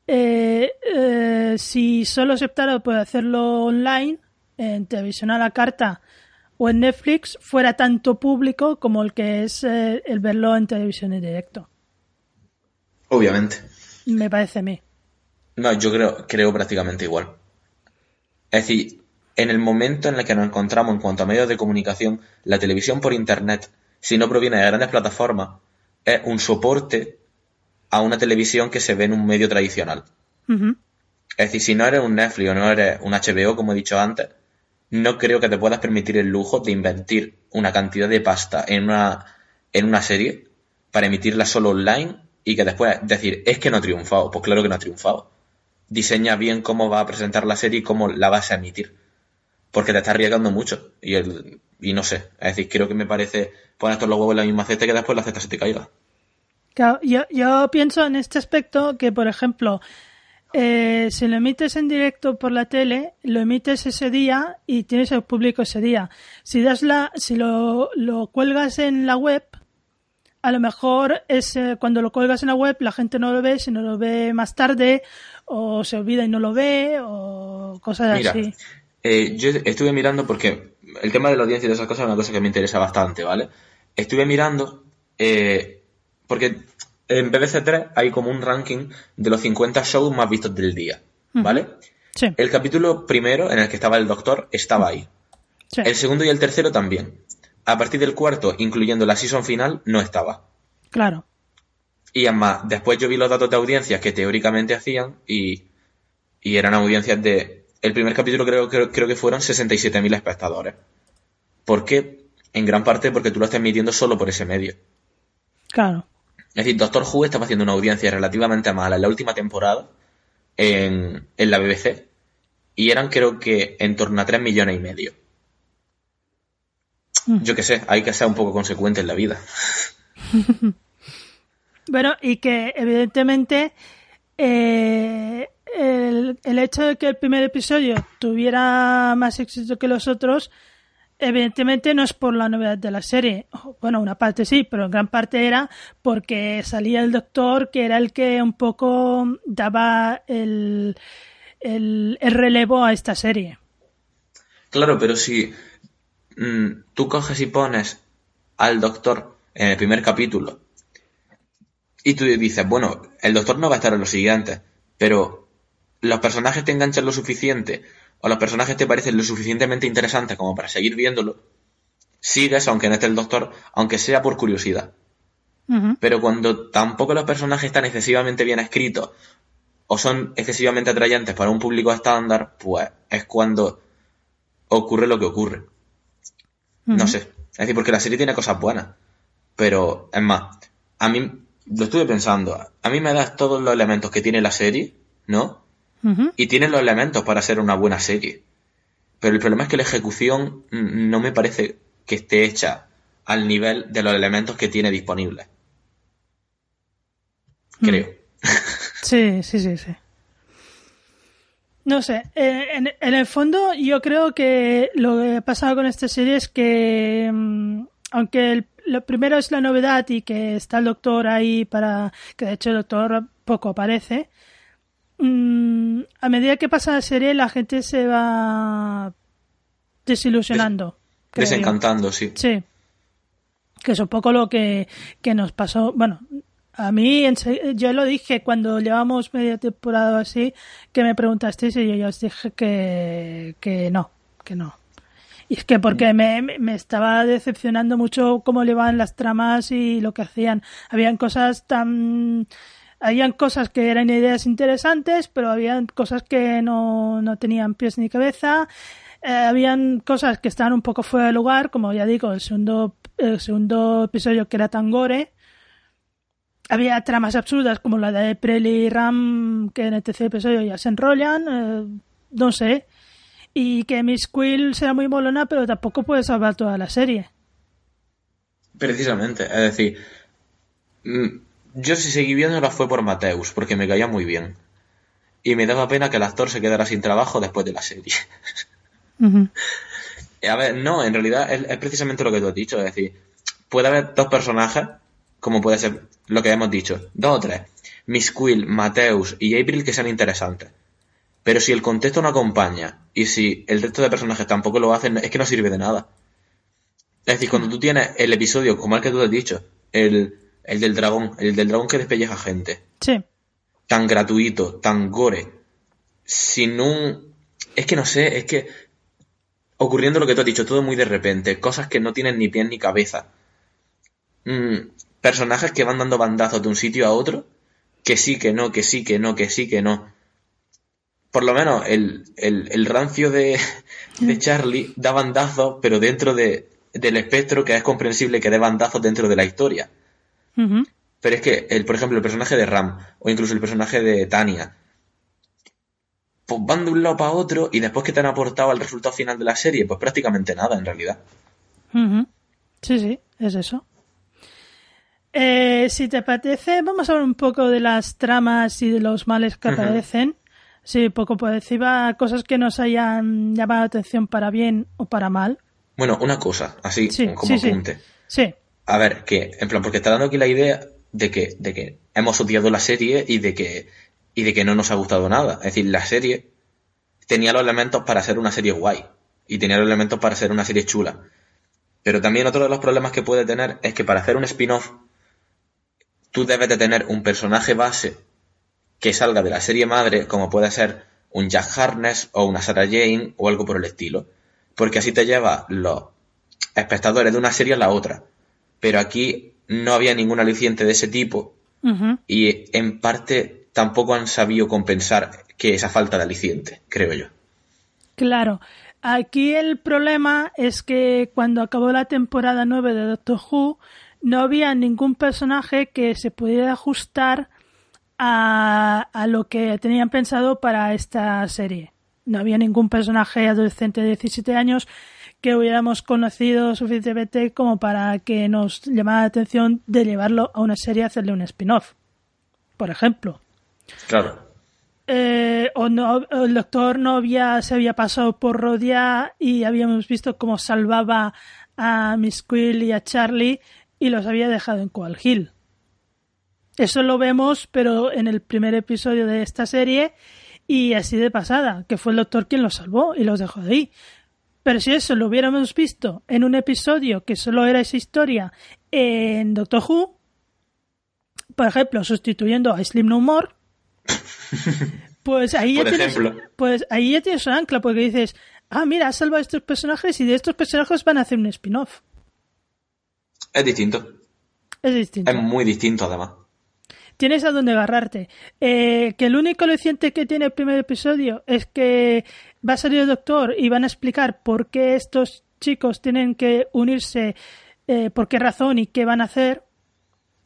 eh, si solo se optara por hacerlo online, en televisión a la carta, o en Netflix fuera tanto público como el que es eh, el verlo en televisión en directo. Obviamente. Me parece a mí. No, yo creo, creo prácticamente igual. Es decir, en el momento en el que nos encontramos en cuanto a medios de comunicación, la televisión por internet, si no proviene de grandes plataformas, es un soporte a una televisión que se ve en un medio tradicional. Es decir, si no eres un Netflix o no eres un HBO, como he dicho antes, no creo que te puedas permitir el lujo de invertir una cantidad de pasta en una, en una serie para emitirla solo online y que después decir, es que no ha triunfado. Pues claro que no ha triunfado. Diseña bien cómo va a presentar la serie y cómo la vas a emitir. Porque te está arriesgando mucho. Y, el, y no sé. Es decir, creo que me parece poner todos los huevos en la misma cesta que después la cesta se te caiga. Claro, yo, yo pienso en este aspecto que, por ejemplo, eh, si lo emites en directo por la tele, lo emites ese día y tienes el público ese día. Si das la, si lo, lo cuelgas en la web, a lo mejor es eh, cuando lo cuelgas en la web la gente no lo ve, sino lo ve más tarde o se olvida y no lo ve o cosas así. Eh, yo estuve mirando porque el tema de la audiencia y de esas cosas es una cosa que me interesa bastante, ¿vale? Estuve mirando eh, porque en BBC 3 hay como un ranking de los 50 shows más vistos del día, ¿vale? Sí. El capítulo primero, en el que estaba el doctor, estaba ahí. Sí. El segundo y el tercero también. A partir del cuarto, incluyendo la season final, no estaba. Claro. Y además, después yo vi los datos de audiencias que teóricamente hacían y, y eran audiencias de... El primer capítulo creo, creo, creo que fueron 67.000 espectadores. ¿Por qué? En gran parte porque tú lo estás emitiendo solo por ese medio. Claro. Es decir, Doctor Who estaba haciendo una audiencia relativamente mala en la última temporada en, en la BBC y eran creo que en torno a 3 millones y medio. Mm. Yo qué sé, hay que ser un poco consecuente en la vida. bueno, y que evidentemente eh, el, hecho de que el primer episodio tuviera más éxito que los otros Evidentemente no es por la novedad de la serie. Bueno, una parte sí, pero en gran parte era porque salía el doctor que era el que un poco daba el, el, relevo a esta serie. Claro, pero si mm, tú coges y pones al doctor en el primer capítulo y tú dices, bueno, el doctor no va a estar en los siguientes, pero los personajes te enganchan lo suficiente o los personajes te parecen lo suficientemente interesantes como para seguir viéndolo, sigues, aunque no esté el doctor, aunque sea por curiosidad. Pero cuando tampoco los personajes están excesivamente bien escritos o son excesivamente atrayentes para un público estándar, pues es cuando ocurre lo que ocurre. No sé. Es decir, porque la serie tiene cosas buenas. Pero, es más, a mí, lo estuve pensando, a mí me das todos los elementos que tiene la serie, ¿no? y tiene los elementos para ser una buena serie. Pero el problema es que la ejecución no me parece que esté hecha al nivel de los elementos que tiene disponibles. Mm. Creo. Sí, sí, sí, sí. No sé, eh, en, el fondo yo creo que lo que ha pasado con esta serie es que, mm, aunque lo primero es la novedad y que está el doctor ahí para, que de hecho el doctor poco aparece, Mm, a medida que pasa la serie la gente se va desilusionando. desencantando, sí. Sí. Que es un poco lo que, nos pasó. Bueno, a mí, yo lo dije cuando llevamos media temporada así, que me preguntasteis y yo ya os dije que, que no, que no. Y es que porque me, me estaba decepcionando mucho cómo le van las tramas y lo que hacían. Habían cosas tan habían cosas que eran ideas interesantes, pero habían cosas que no, no tenían pies ni cabeza. Eh, habían cosas que estaban un poco fuera de lugar, como ya digo, el segundo, el segundo episodio que era tan gore. Había tramas absurdas como la de Preli y Ram, que en el tercer episodio ya se enrollan, eh, no sé. Y que Miss Quill sea muy molona, pero tampoco puede salvar toda la serie. Precisamente, es decir, mm, yo si seguí viéndola fue por Mateus, porque me caía muy bien. Y me daba pena que el actor se quedara sin trabajo después de la serie. A ver, no, en realidad es, precisamente lo que tú has dicho. Es decir, puede haber dos personajes, como puede ser lo que hemos dicho, dos o tres. Miss Quill, Mateus y April que sean interesantes. Pero si el contexto no acompaña y si el resto de personajes tampoco lo hacen, es que no sirve de nada. Es decir, cuando tú tienes el episodio, como el que tú has dicho, el el del dragón, el del dragón que despelleja gente. Sí. Tan gratuito, tan gore. Sin un. Es que no sé, es que. Ocurriendo lo que tú has dicho, todo muy de repente. Cosas que no tienen ni pies ni cabeza. Mm, personajes que van dando bandazos de un sitio a otro. Que sí, que no, que sí, que no, que sí, que no. Por lo menos el, el, rancio de, de Charlie da bandazos, pero dentro de, del espectro que es comprensible que dé bandazos dentro de la historia. Pero es que, el, por ejemplo, el personaje de Ram o incluso el personaje de Tania, pues van de un lado para otro y después que te han aportado al resultado final de la serie, pues prácticamente nada en realidad. Sí, sí, es eso. Eh, si te apetece, vamos a hablar un poco de las tramas y de los males que aparecen. Sí, poco por encima, cosas que nos hayan llamado la atención para bien o para mal. Bueno, una cosa, así como apunte. sí. A ver, que, en plan, porque está dando aquí la idea de que, de que hemos odiado la serie y de que, y de que no nos ha gustado nada. Es decir, la serie tenía los elementos para ser una serie guay. Y tenía los elementos para ser una serie chula. Pero también otro de los problemas que puede tener es que para hacer un spin-off, tú debes de tener un personaje base que salga de la serie madre, como puede ser un Jack Harness o una Sarah Jane o algo por el estilo. Porque así te lleva los espectadores de una serie a la otra pero aquí no había ningún aliciente de ese tipo Y en parte tampoco han sabido compensar que esa falta de aliciente, creo yo. Claro. Aquí el problema es que cuando acabó la temporada 9 de Doctor Who, no había ningún personaje que se pudiera ajustar a, a lo que tenían pensado para esta serie. No había ningún personaje adolescente de 17 años que hubiéramos conocido suficientemente como para que nos llamara la atención de llevarlo a una serie y hacerle un spin-off. Por ejemplo. Claro. Eh, o, no, el doctor no había, se había pasado por Rodia y habíamos visto cómo salvaba a Miss Quill y a Charlie y los había dejado en Coal Hill. Eso lo vemos, pero en el primer episodio de esta serie y así de pasada, que fue el doctor quien los salvó y los dejó de ahí. Pero si eso lo hubiéramos visto en un episodio que solo era esa historia en Doctor Who, por ejemplo, sustituyendo a Slim No More, pues ahí ya tienes, pues ahí ya tienes un ancla porque dices, ah, mira, has salvado a estos personajes y de estos personajes van a hacer un spin-off. Es distinto. Es distinto. Es muy distinto además. Tienes a dónde agarrarte. Eh, que el único aliciente que tiene el primer episodio es que va a salir el doctor y van a explicar por qué estos chicos tienen que unirse, eh, por qué razón y qué van a hacer.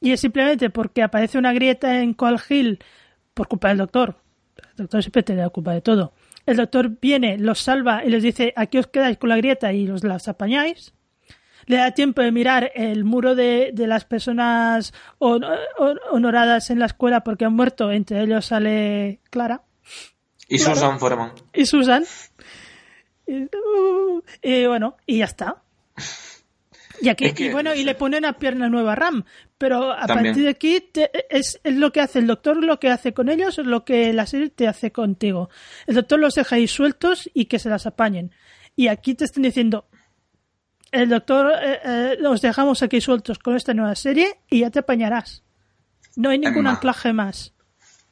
Y es simplemente porque aparece una grieta en Coal Hill por culpa del doctor. El doctor siempre te da culpa de todo. El doctor viene, los salva y les dice aquí os quedáis con la grieta y los las apañáis. Le da tiempo de mirar el muro de, de las personas honoradas en la escuela porque han muerto. Entre ellos sale Clara. Y Susan Foreman. Y Susan. Y, bueno, y ya está. Y aquí, y bueno, y le pone una pierna nueva a Ram. Pero a partir de aquí es, es, lo que hace el doctor, lo que hace con ellos, es lo que la serie te hace contigo. El doctor los deja ahí sueltos y que se las apañen. Y aquí te están diciendo, el doctor eh, eh, los dejamos aquí sueltos con esta nueva serie y ya te apañarás. No hay ningún anclaje más.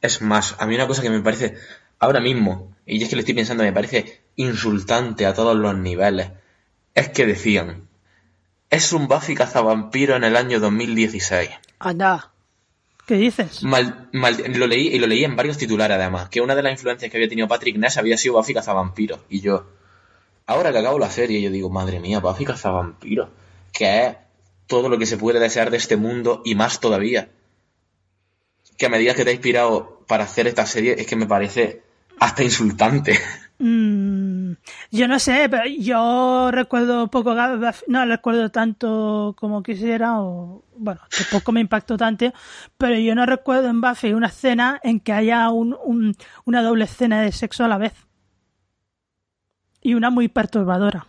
Es más, a mí una cosa que me parece ahora mismo, y es que lo estoy pensando, me parece insultante a todos los niveles, es que decían, es un Buffy cazavampiro en el año 2016. Anda. ¿Qué dices? Mal, lo leí y lo leí en varios titulares además, que una de las influencias que había tenido Patrick Ness había sido Buffy cazavampiro. Y yo, ahora que acabo la serie, yo digo, madre mía, Buffy cazavampiro, que es todo lo que se puede desear de este mundo y más todavía. Que a medida que te ha inspirado para hacer esta serie es que me parece hasta insultante. Mm, yo no sé, pero yo recuerdo poco, no recuerdo tanto como quisiera, o bueno, tampoco me impactó tanto, pero yo no recuerdo en Buffy una escena en que haya un, una doble escena de sexo a la vez. Y una muy perturbadora.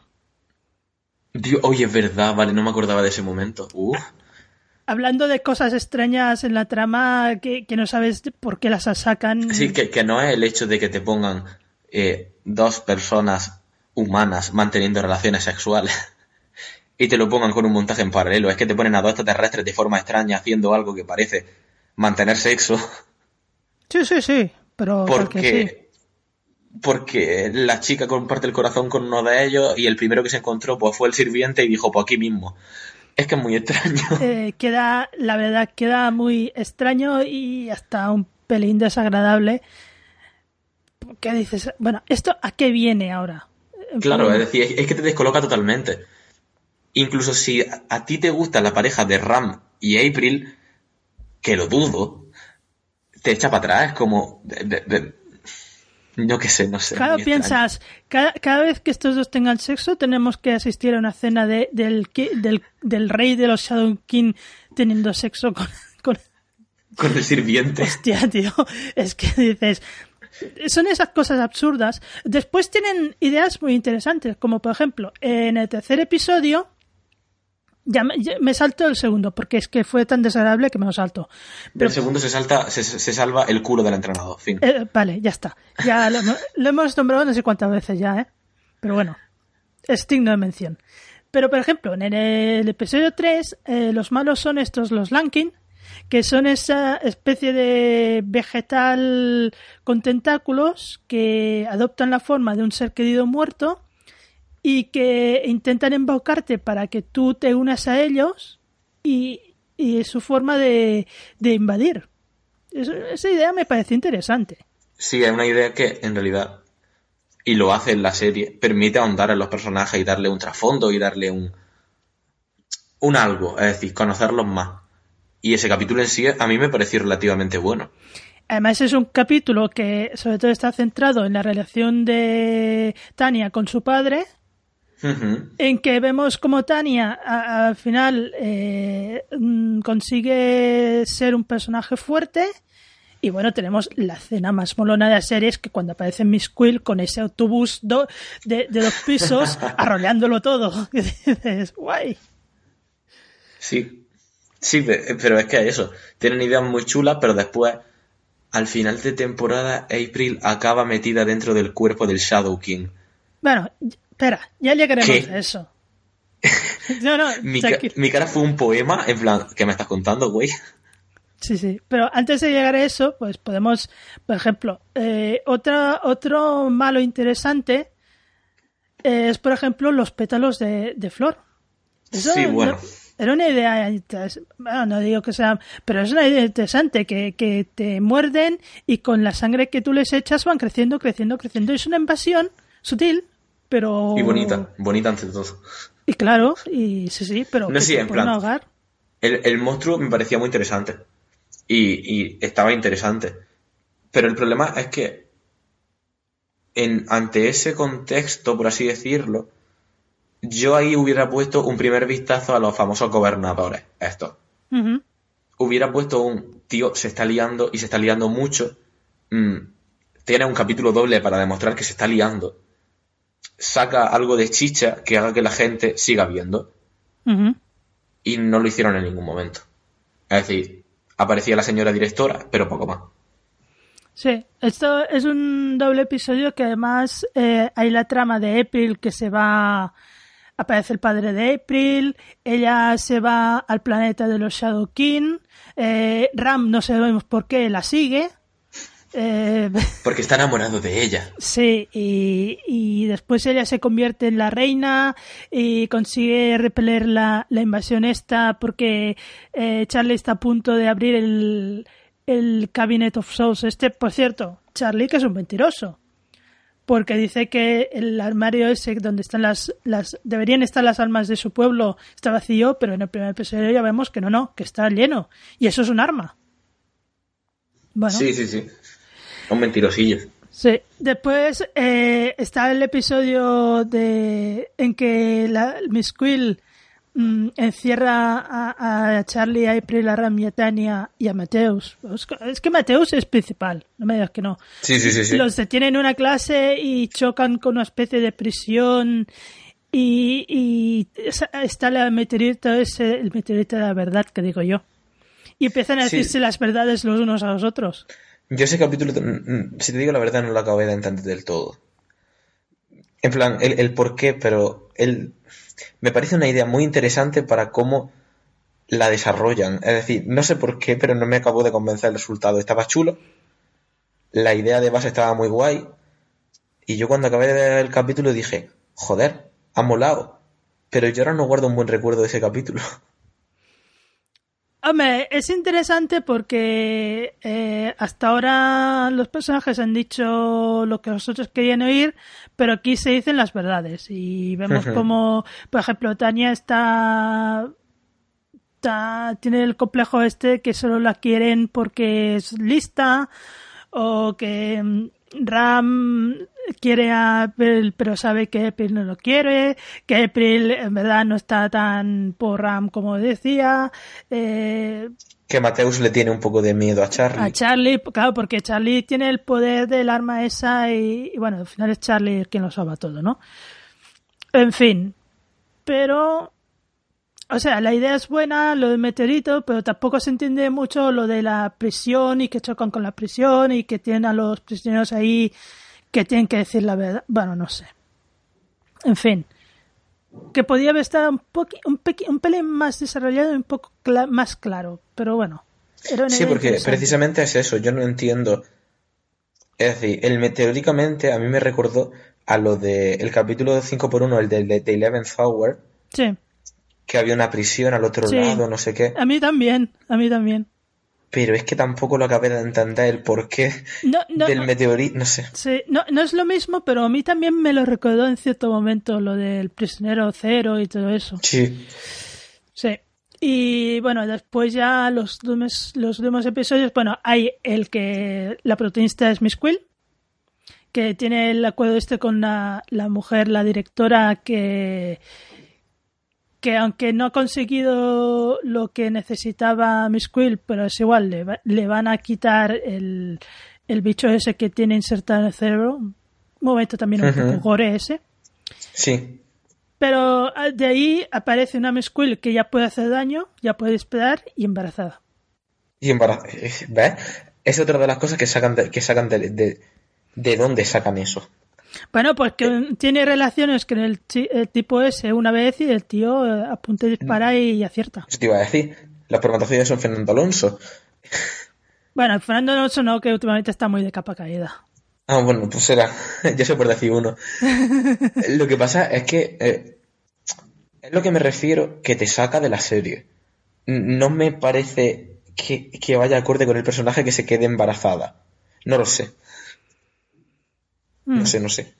Dios, oye, es verdad, vale, no me acordaba de ese momento. Uf hablando de cosas extrañas en la trama que, no sabes por qué las sacan. Sí, que, no es el hecho de que te pongan eh, dos personas humanas manteniendo relaciones sexuales y te lo pongan con un montaje en paralelo. Es que te ponen a dos extraterrestres de forma extraña haciendo algo que parece mantener sexo. Sí, sí, sí. Pero porque, porque la chica comparte el corazón con uno de ellos y el primero que se encontró pues fue el sirviente y dijo, pues aquí mismo. Es que es muy extraño. Eh, queda, la verdad, queda muy extraño y hasta un pelín desagradable. ¿Qué dices? Bueno, ¿esto a qué viene ahora? Claro, es decir, es que te descoloca totalmente. Incluso si a ti te gusta la pareja de Ram y April, que lo dudo, te echa para atrás, como... Yo qué sé, no sé. Claro, piensas, cada, vez que estos dos tengan sexo, tenemos que asistir a una cena de, del, del, del, rey de los Shadow King teniendo sexo con, con, con el sirviente. Hostia, tío, es que dices, son esas cosas absurdas. Después tienen ideas muy interesantes, como por ejemplo, en el tercer episodio ya me, salto el segundo, porque es que fue tan desagradable que me lo salto. Pero, el segundo se salta, se, salva el culo del entrenador, fin. Eh, vale, ya está. Ya lo, hemos nombrado no sé cuántas veces ya, ¿eh? Pero bueno, es digno de mención. Pero, por ejemplo, en el episodio 3, eh, los malos son estos, los Lankin, que son esa especie de vegetal con tentáculos que adoptan la forma de un ser querido muerto y que intentan embaucarte para que tú te unas a ellos y, y su forma de, de invadir. esa idea me parece interesante. Sí, es una idea que en realidad, y lo hace en la serie, permite ahondar en los personajes y darle un trasfondo y darle un, un algo, es decir, conocerlos más. Y ese capítulo en sí a mí me pareció relativamente bueno. Además es un capítulo que sobre todo está centrado en la relación de Tania con su padre, en que vemos como Tania al final eh, mm, consigue ser un personaje fuerte y bueno, tenemos la escena más molona de la serie es que cuando aparece Miss Quill con ese autobús de, dos pisos arrollándolo todo. Y dices, guay. Sí, sí, pero es que eso, tienen ideas muy chulas, pero después, al final de temporada, April acaba metida dentro del cuerpo del Shadow King. Bueno, espera, ya llegaremos a eso. No, no, mi, mi, cara fue un poema, en plan, ¿qué me estás contando, güey? Sí, sí, pero antes de llegar a eso, pues podemos, por ejemplo, eh, otra, otro malo interesante es, por ejemplo, los pétalos de, de flor. sí, bueno. Era una idea, bueno, no digo que sea, pero es una idea interesante, que, que te muerden y con la sangre que tú les echas van creciendo, creciendo, creciendo. Es una invasión sutil, pero... Y bonita, bonita ante todo. Y claro, y sí, sí, pero... No, sí, en plan, el, el, monstruo me parecía muy interesante. Y, y, estaba interesante. Pero el problema es que en, ante ese contexto, por así decirlo, yo ahí hubiera puesto un primer vistazo a los famosos gobernadores, estos. Hubiera puesto un tío, se está liando y se está liando mucho. Mm, tiene un capítulo doble para demostrar que se está liando. Saca algo de chicha que haga que la gente siga viendo. Y no lo hicieron en ningún momento. Es decir, aparecía la señora directora, pero poco más. Sí, esto es un doble episodio que además eh, hay la trama de April que se va aparece el padre de April, ella se va al planeta de los Shadow King, eh, Ram no sabemos por qué la sigue. Eh, Porque está enamorado de ella. Sí, y, después ella se convierte en la reina y consigue repeler la, invasión esta porque eh, Charlie está a punto de abrir el, el Cabinet of Souls. Este, por cierto, Charlie que es un mentiroso porque dice que el armario ese donde están las, las deberían estar las almas de su pueblo está vacío, pero en el primer episodio ya vemos que no, no, que está lleno. Y eso es un arma. Bueno. Sí, sí, sí. Son mentirosillos. Sí. Después eh, está el episodio de en que la Miss Quill Mm, encierra a, Charlie, a April, a Ram y a Tania y a Mateus. Es que Mateus es principal, no me digas que no. Sí, sí, sí, Los detienen en una clase y chocan con una especie de prisión y, está el meteorito ese, el meteorito de la verdad que digo yo. Y empiezan a decirse las verdades los unos a los otros. Yo ese capítulo, si te digo la verdad, no lo acabé de entender del todo. En plan, el, el por qué, pero el me parece una idea muy interesante para cómo la desarrollan. Es decir, no sé por qué, pero no me acabó de convencer el resultado. Estaba chulo, la idea de base estaba muy guay, y yo cuando acabé de ver el capítulo dije, joder, ha molado. Pero yo ahora no guardo un buen recuerdo de ese capítulo. Hombre, es interesante porque eh, hasta ahora los personajes han dicho lo que los otros querían oír, pero aquí se dicen las verdades. Y vemos como, por ejemplo, Tania está, está, tiene el complejo este que solo la quieren porque es lista, o que Ram quiere a April, pero sabe que April no lo quiere, que April en verdad no está tan por Ram como decía. Eh, que Mateus le tiene un poco de miedo a Charlie. A Charlie, claro, porque Charlie tiene el poder del arma esa y, bueno, al final es Charlie quien lo salva todo, ¿no? En fin, pero o sea, la idea es buena, lo del meteorito, pero tampoco se entiende mucho lo de la prisión y que chocan con la prisión y que tienen a los prisioneros ahí que tienen que decir la verdad. Bueno, no sé. En fin. Que podía haber estado un, un, un pelín más desarrollado y un poco más claro, pero bueno. sí, porque precisamente es eso, yo no entiendo. Es decir, el meteóricamente a mí me recordó a lo del el capítulo 5 por 1 el de, de, de Eleventh Hour. Sí que había una prisión al otro lado, no sé qué. A mí también, a mí también. Pero es que tampoco lo acabé de entender el porqué del meteorito, no sé. Sí, no, no es lo mismo, pero a mí también me lo recordó en cierto momento lo del prisionero cero y todo eso. Sí. Sí. Y bueno, después ya los demás, los demás episodios, bueno, hay el que la protagonista es Miss Quill, que tiene el acuerdo este con la, mujer, la directora, que, que aunque no ha conseguido lo que necesitaba Miss Quill, pero es igual, le, van a quitar el, el, bicho ese que tiene insertado en el cerebro. Un momento también un poco gore ese. Sí. Pero ah, de ahí aparece una Miss Quill que ya puede hacer daño, ya puede esperar y embarazada. Y embarazada. ¿Ves? Es otra de las cosas que sacan que sacan de, ¿De dónde sacan eso? Bueno, pues que tiene relaciones con el, tipo ese una vez y el tío eh, apunta y dispara y, acierta. Eso te iba a decir. Los espermatozoides son Fernando Alonso. Bueno, Fernando Alonso no, que últimamente está muy de capa caída. Ah, bueno, pues será. Yo sé por decir uno. lo que pasa es que eh, es lo que me refiero que te saca de la serie. No me parece que, que vaya acorde con el personaje que se quede embarazada. No lo sé. No mm. sé, no sé.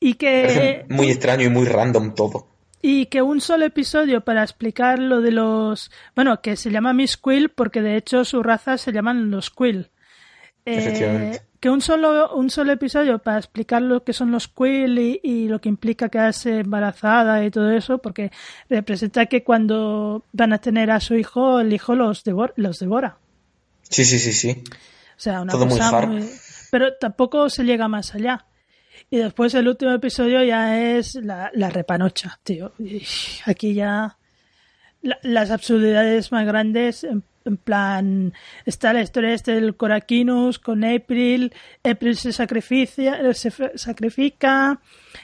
Y que... muy extraño y muy random todo. Y que un solo episodio para explicar lo de los... Bueno, que se llama Miss Quill porque de hecho su raza se llaman los Quill. Eh, que un solo, un solo episodio para explicar lo que son los Quill y, lo que implica quedarse embarazada y todo eso, porque representa que cuando van a tener a su hijo, el hijo los, los devora. Sí, sí, sí, sí. O sea, una cosa muy pero tampoco se llega más allá. Y después el último episodio ya es la, repanocha, tío. aquí ya las absurdidades más grandes, en, plan, está la historia este del Coraquinus con April, April se sacrifica, se sacrifica,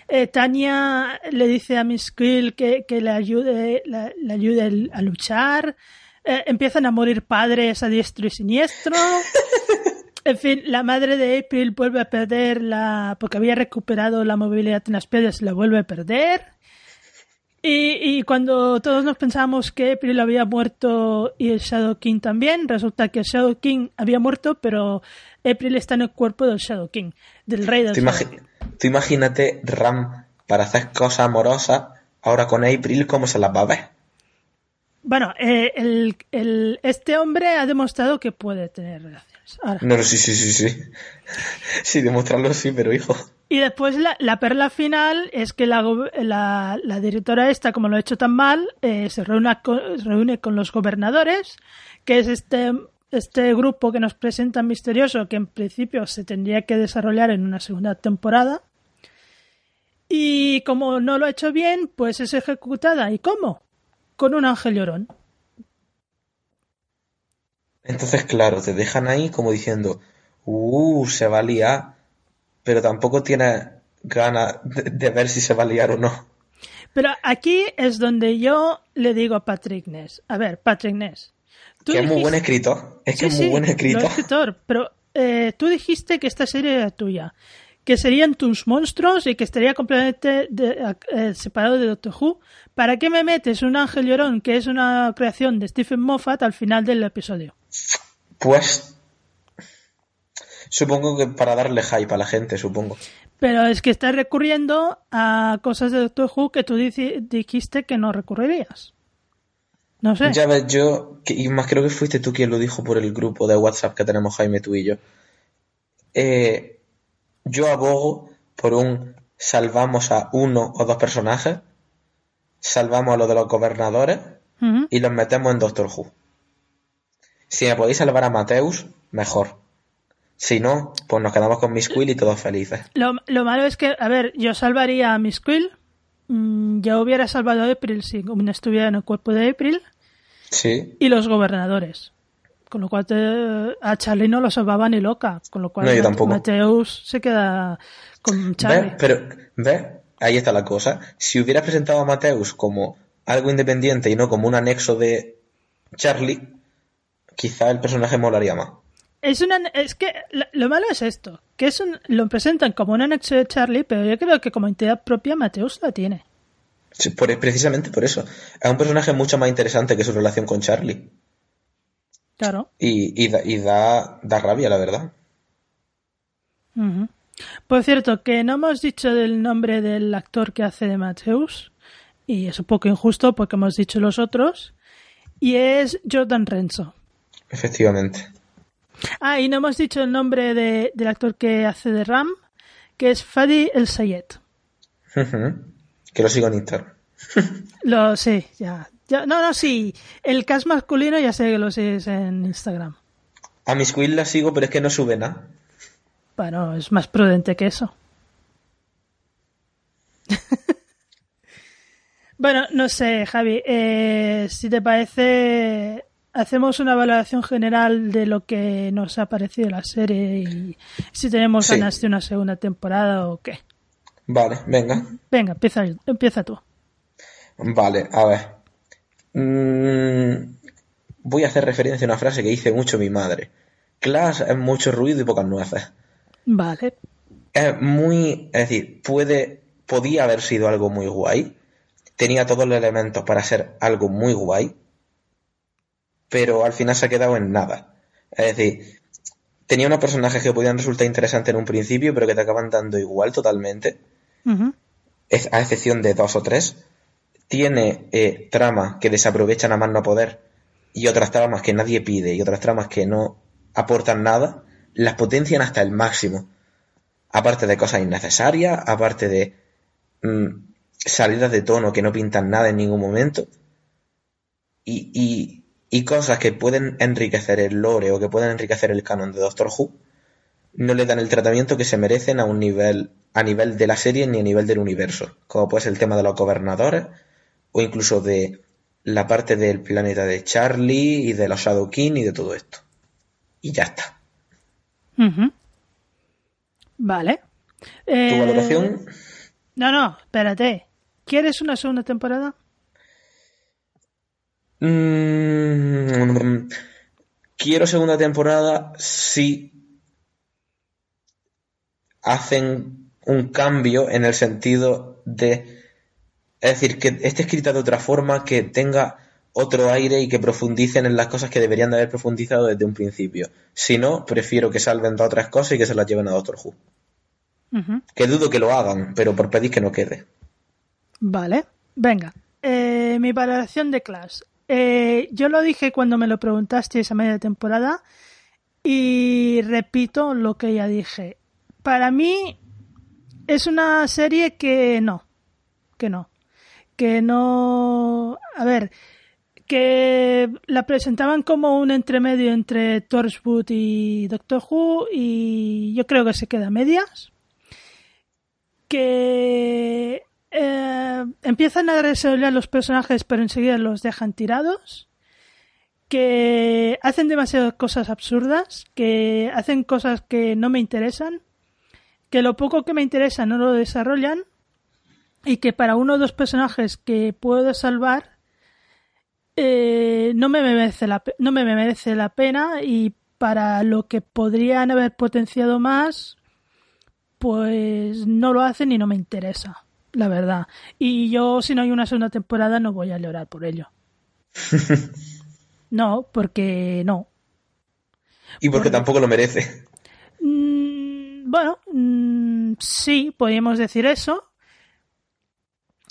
eh, Tania le dice a Miss Quill que, que le ayude, le ayude a luchar, eh, empiezan a morir padres a diestro y siniestro. En fin, la madre de April vuelve a perder la. porque había recuperado la movilidad en las piedras, la vuelve a perder. Y, cuando todos nos pensábamos que April había muerto y el Shadow King también, resulta que el Shadow King había muerto, pero April está en el cuerpo del Shadow King, del rey del Tú, imagínate Ram para hacer cosas amorosas, ahora con April, ¿cómo se las va a ver? Bueno, eh, el, este hombre ha demostrado que puede tener relación. No, sí, sí, sí, sí. Sí, demostrarlo sí, pero hijo. Y después la, perla final es que la, la, directora esta, como lo ha hecho tan mal, eh, se, reúne con, reúne con los gobernadores, que es este, este grupo que nos presenta misterioso, que en principio se tendría que desarrollar en una segunda temporada. Y como no lo ha hecho bien, pues es ejecutada. ¿Y cómo? Con un ángel llorón. Entonces, claro, te dejan ahí como diciendo, uh, se va a liar, pero tampoco tienes ganas de, ver si se va a liar o no. Pero aquí es donde yo le digo a Patrick Ness, a ver, Patrick Ness. que es muy buen escritor, es que es muy buen escritor. escritor pero eh, tú dijiste que esta serie era tuya, que serían tus monstruos y que estaría completamente eh, separado de Doctor Who. ¿Para qué me metes un ángel llorón que es una creación de Stephen Moffat al final del episodio? Pues supongo que para darle hype a la gente, supongo. Pero es que estás recurriendo a cosas de Doctor Who que tú dijiste que no recurrirías. No sé. Ya ves, yo, y más creo que fuiste tú quien lo dijo por el grupo de WhatsApp que tenemos Jaime, tú y yo. Eh, yo abogo por un salvamos a uno o dos personajes, salvamos a los de los gobernadores y los metemos en Doctor Who. Si me podéis salvar a Mateus, mejor. Si no, pues nos quedamos con Miss Quill y todos felices. Lo, malo es que, a ver, yo salvaría a Miss Quill. Mm, yo hubiera salvado a April si no estuviera en el cuerpo de April. Sí. Y los gobernadores. Con lo cual a Charlie no lo salvaba ni loca. Con lo cual Mateus se queda con Charlie. Pero, ¿ves? Ahí está la cosa. Si hubieras presentado a Mateus como algo independiente y no como un anexo de Charlie, quizá el personaje molaría más. Es, una, es que lo, malo es esto, que es un, lo presentan como un anexo de Charlie, pero yo creo que como entidad propia Mateus la tiene. precisamente por eso. Es un personaje mucho más interesante que su relación con Charlie. Claro. Y, da, da, rabia, la verdad. Por cierto, que no hemos dicho el nombre del actor que hace de Mateus, y es un poco injusto porque hemos dicho los otros, y es Jordan Renzo. Efectivamente. Ah, y no hemos dicho el nombre del actor que hace de Ram, que es Fadi El Sayed. que lo sigo en Instagram. lo sé, ya, no, no, sí. El cast masculino ya sé que lo sigues en Instagram. A mis queens la sigo, pero es que no sube nada. Bueno, es más prudente que eso. bueno, no sé, Javi. Eh, si te parece, hacemos una valoración general de lo que nos ha parecido la serie y si tenemos ganas de una segunda temporada o qué. Vale, venga. Venga, empieza, empieza tú. Vale, a ver. Mm, voy a hacer referencia a una frase que dice mucho mi madre. Class es mucho ruido y pocas nueces. Vale. Es muy. Es decir, puede. Podía haber sido algo muy guay. Tenía todos los elementos para ser algo muy guay pero al final se ha quedado en nada. Es decir, tenía unos personajes que podían resultar interesantes en un principio, pero que te acaban dando igual totalmente, a excepción de dos o tres. Tiene eh, tramas que desaprovechan a más no poder y otras tramas que nadie pide y otras tramas que no aportan nada, las potencian hasta el máximo. Aparte de cosas innecesarias, aparte de mm, salidas de tono que no pintan nada en ningún momento. y, y cosas que pueden enriquecer el lore o que pueden enriquecer el canon de Doctor Who no le dan el tratamiento que se merecen a un nivel a nivel de la serie ni a nivel del universo, como puede ser el tema de los gobernadores o incluso de la parte del planeta de Charlie y de los Shadow King y de todo esto. Y ya está. Vale. ¿Tu eh, valoración? No, no, espérate. ¿Quieres una segunda temporada? Mm, quiero segunda temporada si hacen un cambio en el sentido de... Es decir, que esté escrita de otra forma, que tenga otro aire y que profundicen en las cosas que deberían de haber profundizado desde un principio. Si no, prefiero que salven de otras cosas y que se las lleven a Doctor Who. Que dudo que lo hagan, pero por pedir que no quede. Vale, venga. Eh, mi valoración de Clash. Eh, yo lo dije cuando me lo preguntaste esa media temporada y repito lo que ya dije. Para mí es una serie que no, que no, que no, a ver, que la presentaban como un entremedio entre Torchwood y Doctor Who y yo creo que se queda a medias. Que eh, empiezan a desarrollar los personajes pero enseguida los dejan tirados, que hacen demasiadas cosas absurdas, que hacen cosas que no me interesan, que lo poco que me interesa no lo desarrollan y que para uno o dos personajes que puedo salvar eh, no, me merece la, no me merece la pena y para lo que podrían haber potenciado más pues no lo hacen y no me interesa la verdad. Y yo, si no hay una segunda temporada, no voy a llorar por ello. no, porque no. Y porque tampoco lo merece. Mm, bueno, mm, sí, podríamos decir eso.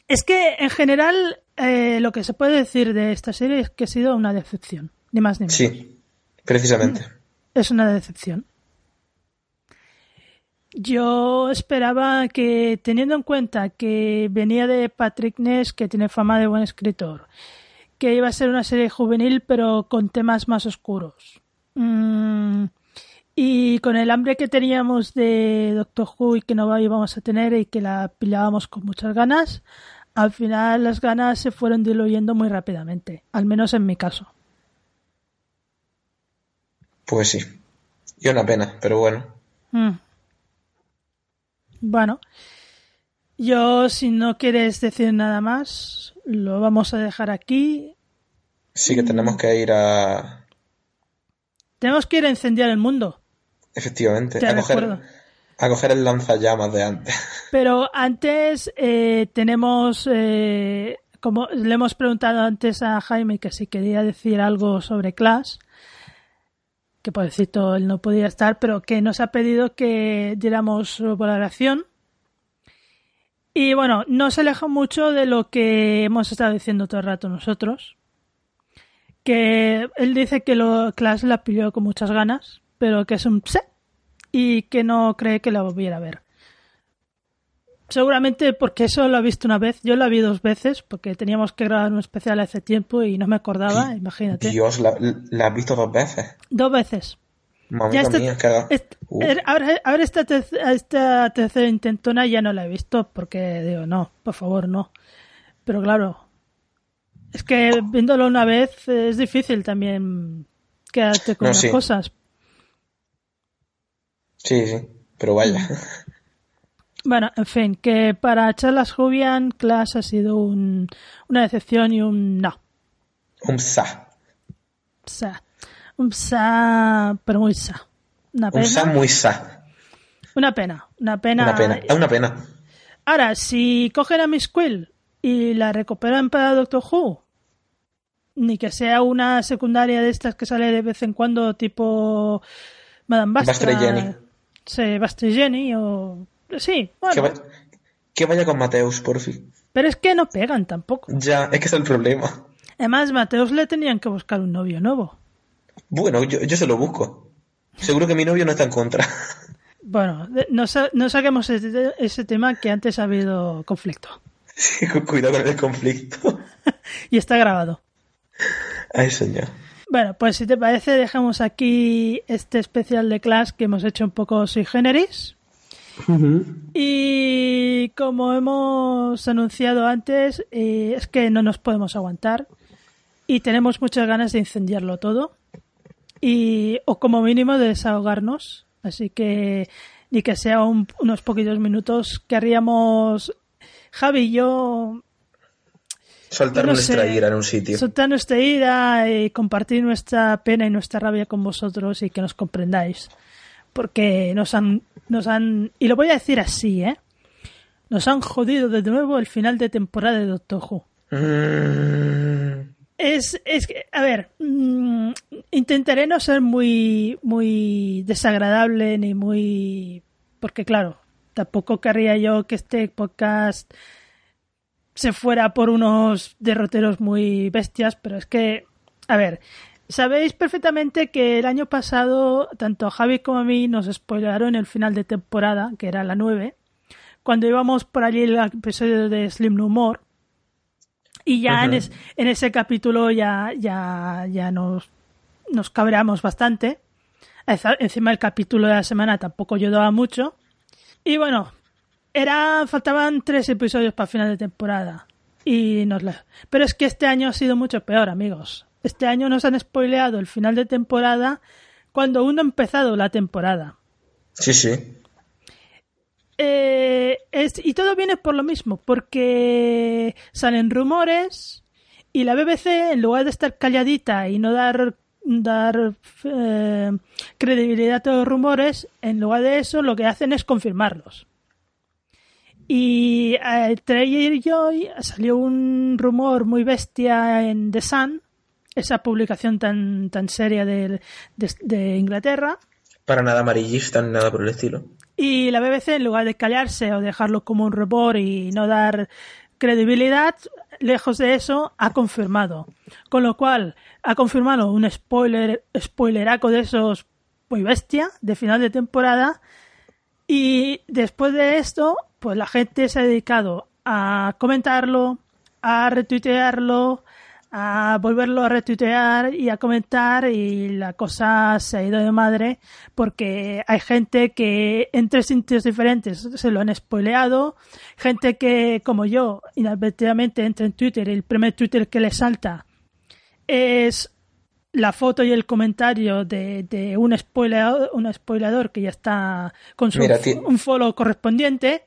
Es que en general eh, lo que se puede decir de esta serie es que ha sido una decepción, ni más ni menos. Sí, precisamente. Es una decepción. Yo esperaba que, teniendo en cuenta que venía de Patrick Ness, que tiene fama de buen escritor, que iba a ser una serie juvenil pero con temas más oscuros. Mm, y con el hambre que teníamos de Doctor Who y que no íbamos a tener y que la pilábamos con muchas ganas, al final las ganas se fueron diluyendo muy rápidamente, al menos en mi caso. Pues sí. Y una pena, pero bueno. Mm. Bueno, yo si no quieres decir nada más, lo vamos a dejar aquí. Sí que tenemos que ir a... Tenemos que ir a incendiar el mundo. Efectivamente, a coger, A coger el lanzallamas de antes. Pero antes eh, tenemos, eh, como le hemos preguntado antes a Jaime que si quería decir algo sobre Clash, que pobrecito él no podía estar, pero que nos ha pedido que diéramos su valoración. Y bueno, no se aleja mucho de lo que hemos estado diciendo todo el rato nosotros. Que él dice que lo Clash la pilló con muchas ganas, pero que es un pse y que no cree que la volviera a ver. Seguramente porque eso lo ha visto una vez. Yo la vi dos veces porque teníamos que grabar un especial hace tiempo y no me acordaba, imagínate. Dios, ¿la, la has visto dos veces? Dos veces. Mamita Ya mía, que haga- Uh, Ahora, ahora esta, esta tercera intentona ya no la he visto porque digo, no, por favor, no. Pero claro, es que viéndolo una vez es difícil también quedarte con No, las sí. cosas. Sí, sí, pero vaya. Bueno, en fin, que para Charlas Jubian, Clash ha sido un- una decepción y un no. Un sa. Sa. Un sa, pero muy sa. Una Un pena. sa muy sa. Una pena. Una pena. Una pena. Es una pena. Ahora, si cogen a Miss Quill y la recuperan para Doctor Who, ni que sea una secundaria de estas que sale de vez en cuando, tipo Madame Bastra. Y Jenny. Sí, Jenny, o. Sí, bueno. Que, va- que vaya con Mateus, por fin. Pero es que no pegan tampoco. Ya, es que es el problema. Además, Mateos le tenían que buscar un novio nuevo. Bueno, yo, yo se lo busco. Seguro que mi novio no está en contra. Bueno, no, sa- no saquemos ese, ese tema que antes ha habido conflicto. Sí, cu- Cuidado con el conflicto. Y está grabado. Ay, señor. Bueno, pues si te parece, dejamos aquí este especial de Clash que hemos hecho un poco sui generis. Y como hemos anunciado antes, eh, es que no nos podemos aguantar y tenemos muchas ganas de incendiarlo todo y o como mínimo de desahogarnos. Así que ni que sea un- unos poquitos minutos querríamos Javi y yo Soltar no nuestra sé, ira en un sitio. soltar nuestra ira y compartir nuestra pena y nuestra rabia con vosotros y que nos comprendáis. Porque nos han, nos han, y lo voy a decir así, ¿eh? Nos han jodido de nuevo el final de temporada de Doctor Who. Mm, Es, es que, a ver, mm, intentaré no ser muy, muy desagradable ni muy, porque claro, tampoco querría yo que este podcast se fuera por unos derroteros muy bestias, pero es que, a ver, sabéis perfectamente que el año pasado, tanto a Javi como a mí nos spoilaron el final de temporada, que era la 9, cuando íbamos por allí el episodio de Slim No More, y ya en, Ujú. es- en ese capítulo ya, ya, ya nos, nos cabreamos bastante. Encima el capítulo de la semana tampoco ayudaba mucho. Y bueno, era, faltaban tres episodios para final de temporada. Y nos la- Pero es que este año ha sido mucho peor, amigos. Este año nos han spoileado el final de temporada cuando aún no ha empezado la temporada. sí, sí. Eh, es- y todo viene por lo mismo, porque salen rumores y la BBC, en lugar de estar calladita y no dar, dar eh, credibilidad a los rumores, en lugar de eso lo que hacen es confirmarlos. Y entre ayer y salió un rumor muy bestia en The Sun, esa publicación tan, tan seria de, de- de Inglaterra, Para nada amarillista ni nada por el estilo. y la BBC, en lugar de callarse o dejarlo como un rumor y no dar credibilidad, lejos de eso, ha confirmado. Con lo cual, ha confirmado un spoiler, spoileraco de esos muy bestia, de final de temporada. Y después de esto, pues la gente se ha dedicado a comentarlo, a retuitearlo, a volverlo a retuitear y a comentar y la cosa se ha ido de madre porque hay gente que en tres sitios diferentes se lo han spoileado, gente que como yo inadvertidamente entra en Twitter y el primer Twitter que le salta es la foto y el comentario de, de un spoileador, un spoilador que ya está con su Mira, un follow correspondiente.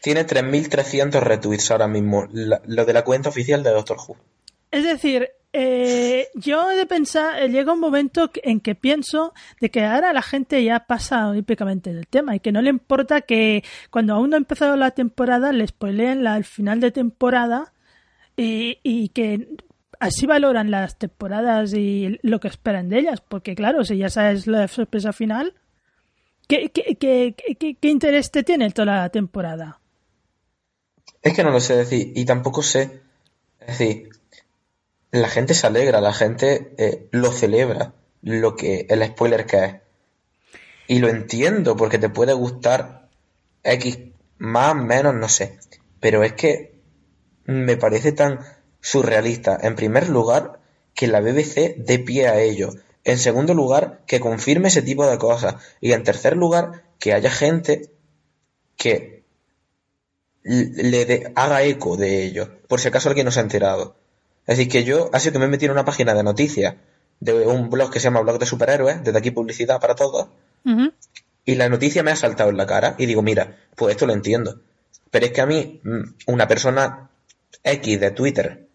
Tiene 3.300 retweets ahora mismo. la- lo de la cuenta oficial de Doctor Who. Es decir, eh, yo he de pensar, eh, llega un momento en que pienso de que ahora la gente ya pasa olímpicamente del tema y que no le importa que cuando aún no ha empezado la temporada le spoileen la, al final de temporada y, que así valoran las temporadas y lo que esperan de ellas, porque claro, si ya sabes la sorpresa final, ¿qué, qué, qué, qué interés te tiene toda la temporada? Es que no lo sé decir, y tampoco sé, es decir, la gente se alegra, la gente eh, lo celebra, lo que el spoiler que es. Y lo entiendo, porque te puede gustar X más, menos, no sé. Pero es que me parece tan surrealista, en primer lugar, que la BBC dé pie a ello. En segundo lugar, que confirme ese tipo de cosas. Y en tercer lugar, que haya gente que le haga eco de ello, por si acaso alguien no se ha enterado. Es decir, que yo, ha sido que me he metido en una página de noticias de un blog que se llama Blog de Superhéroes, desde aquí publicidad para todos, y la noticia me ha saltado en la cara y digo, mira, pues esto lo entiendo. Pero es que a mí, mm, una persona X de Twitter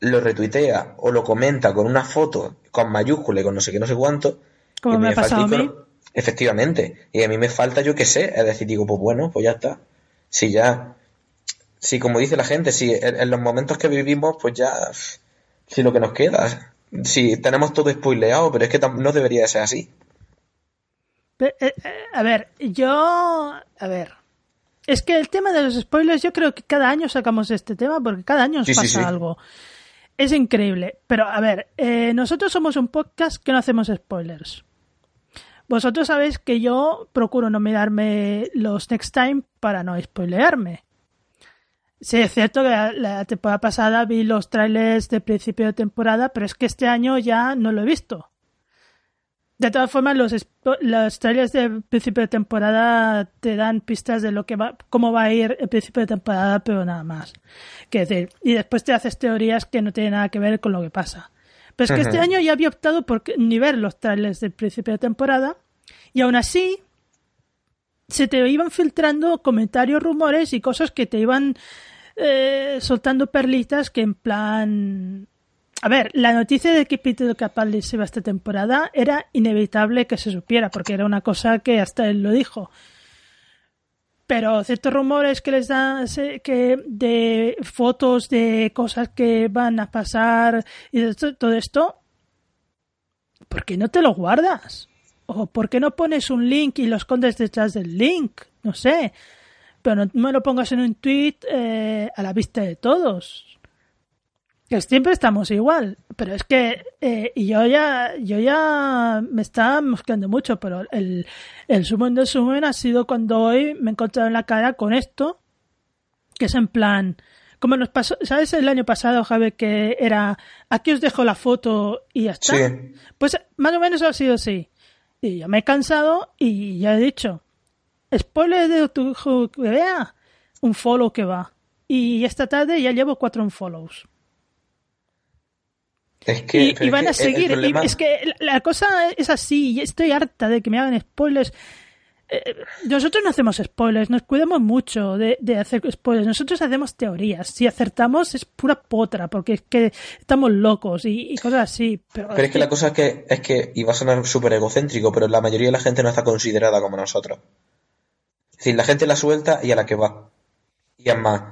lo retuitea o lo comenta con una foto con mayúscula y con no sé qué, no sé cuánto. Como me, ha pasado a mí. Efectivamente. Y a mí me falta, yo qué sé, es decir, digo, pues bueno, pues ya está. Si ya, si como dice la gente, si en, los momentos que vivimos, pues ya, si lo que nos queda, si tenemos todo spoileado, pero es que no debería ser así. Eh, eh, a ver, yo, a ver, es que el tema de los spoilers, yo creo que cada año sacamos este tema porque cada año nos pasa algo. Es increíble. Pero a ver, eh, nosotros somos un podcast que no hacemos spoilers. Vosotros sabéis que yo procuro no mirarme los next time para no spoilearme. Sí, es cierto que la, temporada pasada vi los trailers de principio de temporada, pero es que este año ya no lo he visto. De todas formas, los, los trailers de principio de temporada te dan pistas de lo que va, cómo va a ir el principio de temporada, pero nada más. Que decir, y después te haces teorías que no tienen nada que ver con lo que pasa. Pero es que este año ya había optado por ni ver los trailers del principio de temporada, y aún así se te iban filtrando comentarios, rumores y cosas que te iban eh, soltando perlitas que en plan a ver, la noticia de que Peter Capaldi se va esta temporada era inevitable que se supiera, porque era una cosa que hasta él lo dijo. Pero ciertos rumores que les dan que de fotos de cosas que van a pasar y todo esto, ¿por qué no te lo guardas? ¿O por qué no pones un link y lo escondes detrás del link? No sé. Pero no me lo pongas en un tweet eh, a la vista de todos que siempre estamos igual, pero es que eh, y yo ya yo ya me estaba mosqueando mucho, pero el, el sumen del sumen ha sido cuando hoy me he encontrado en la cara con esto, que es en plan, como nos pasó, ¿sabes el año pasado, Javi, que era aquí os dejo la foto y ya está? Pues más o menos ha sido así. Y yo me he cansado y ya he dicho, spoiler de tu hijo que vea, un follow que va. Y esta tarde ya llevo cuatro unfollows. Es que, y, van a seguir. es que la cosa es así. Estoy harta de que me hagan spoilers. Eh, nosotros no hacemos spoilers, nos cuidamos mucho de, hacer spoilers. Nosotros hacemos teorías. Si acertamos es pura potra, porque es que estamos locos y, cosas así. Pero, es que la cosa es que, es que, y va a sonar súper egocéntrico, pero la mayoría de la gente no está considerada como nosotros. Es decir, la gente la suelta y a la que va. Y además,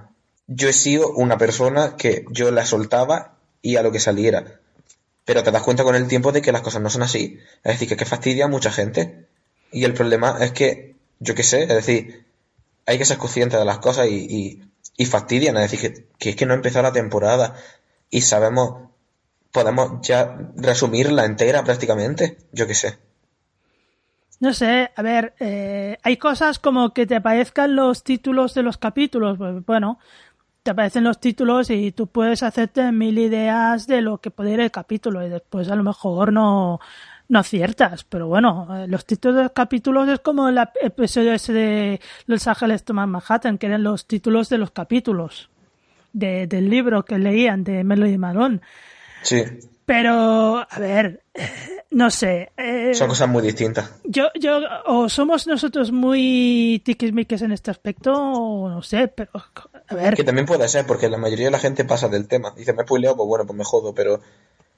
yo he sido una persona que yo la soltaba y a lo que saliera. Pero te das cuenta con el tiempo de que las cosas no son así. Es decir, que, que fastidia a mucha gente. Y el problema es que, yo qué sé, es decir, hay que ser consciente de las cosas y, y, fastidian. Es decir, que, es que no ha empezado la temporada y sabemos, podemos ya resumirla entera prácticamente. Yo qué sé. No sé, a ver, eh, hay cosas como que te aparezcan los títulos de los capítulos. Pues, bueno, te aparecen los títulos y tú puedes hacerte mil ideas de lo que puede ir el capítulo y después a lo mejor no, no aciertas. Pero bueno, eh, los títulos de los capítulos es como el episodio ese de Los Ángeles toman Manhattan, que eran los títulos de los capítulos de, del libro que leían de Melody Malone. Sí. Pero, a ver, no sé. Eh, Son cosas muy distintas. Yo, yo, o somos nosotros muy tiquismiques en este aspecto, o no sé, pero, a ver. Que también puede ser, porque la mayoría de la gente pasa del tema. Dice, me puleado, pues bueno, pues me jodo, pero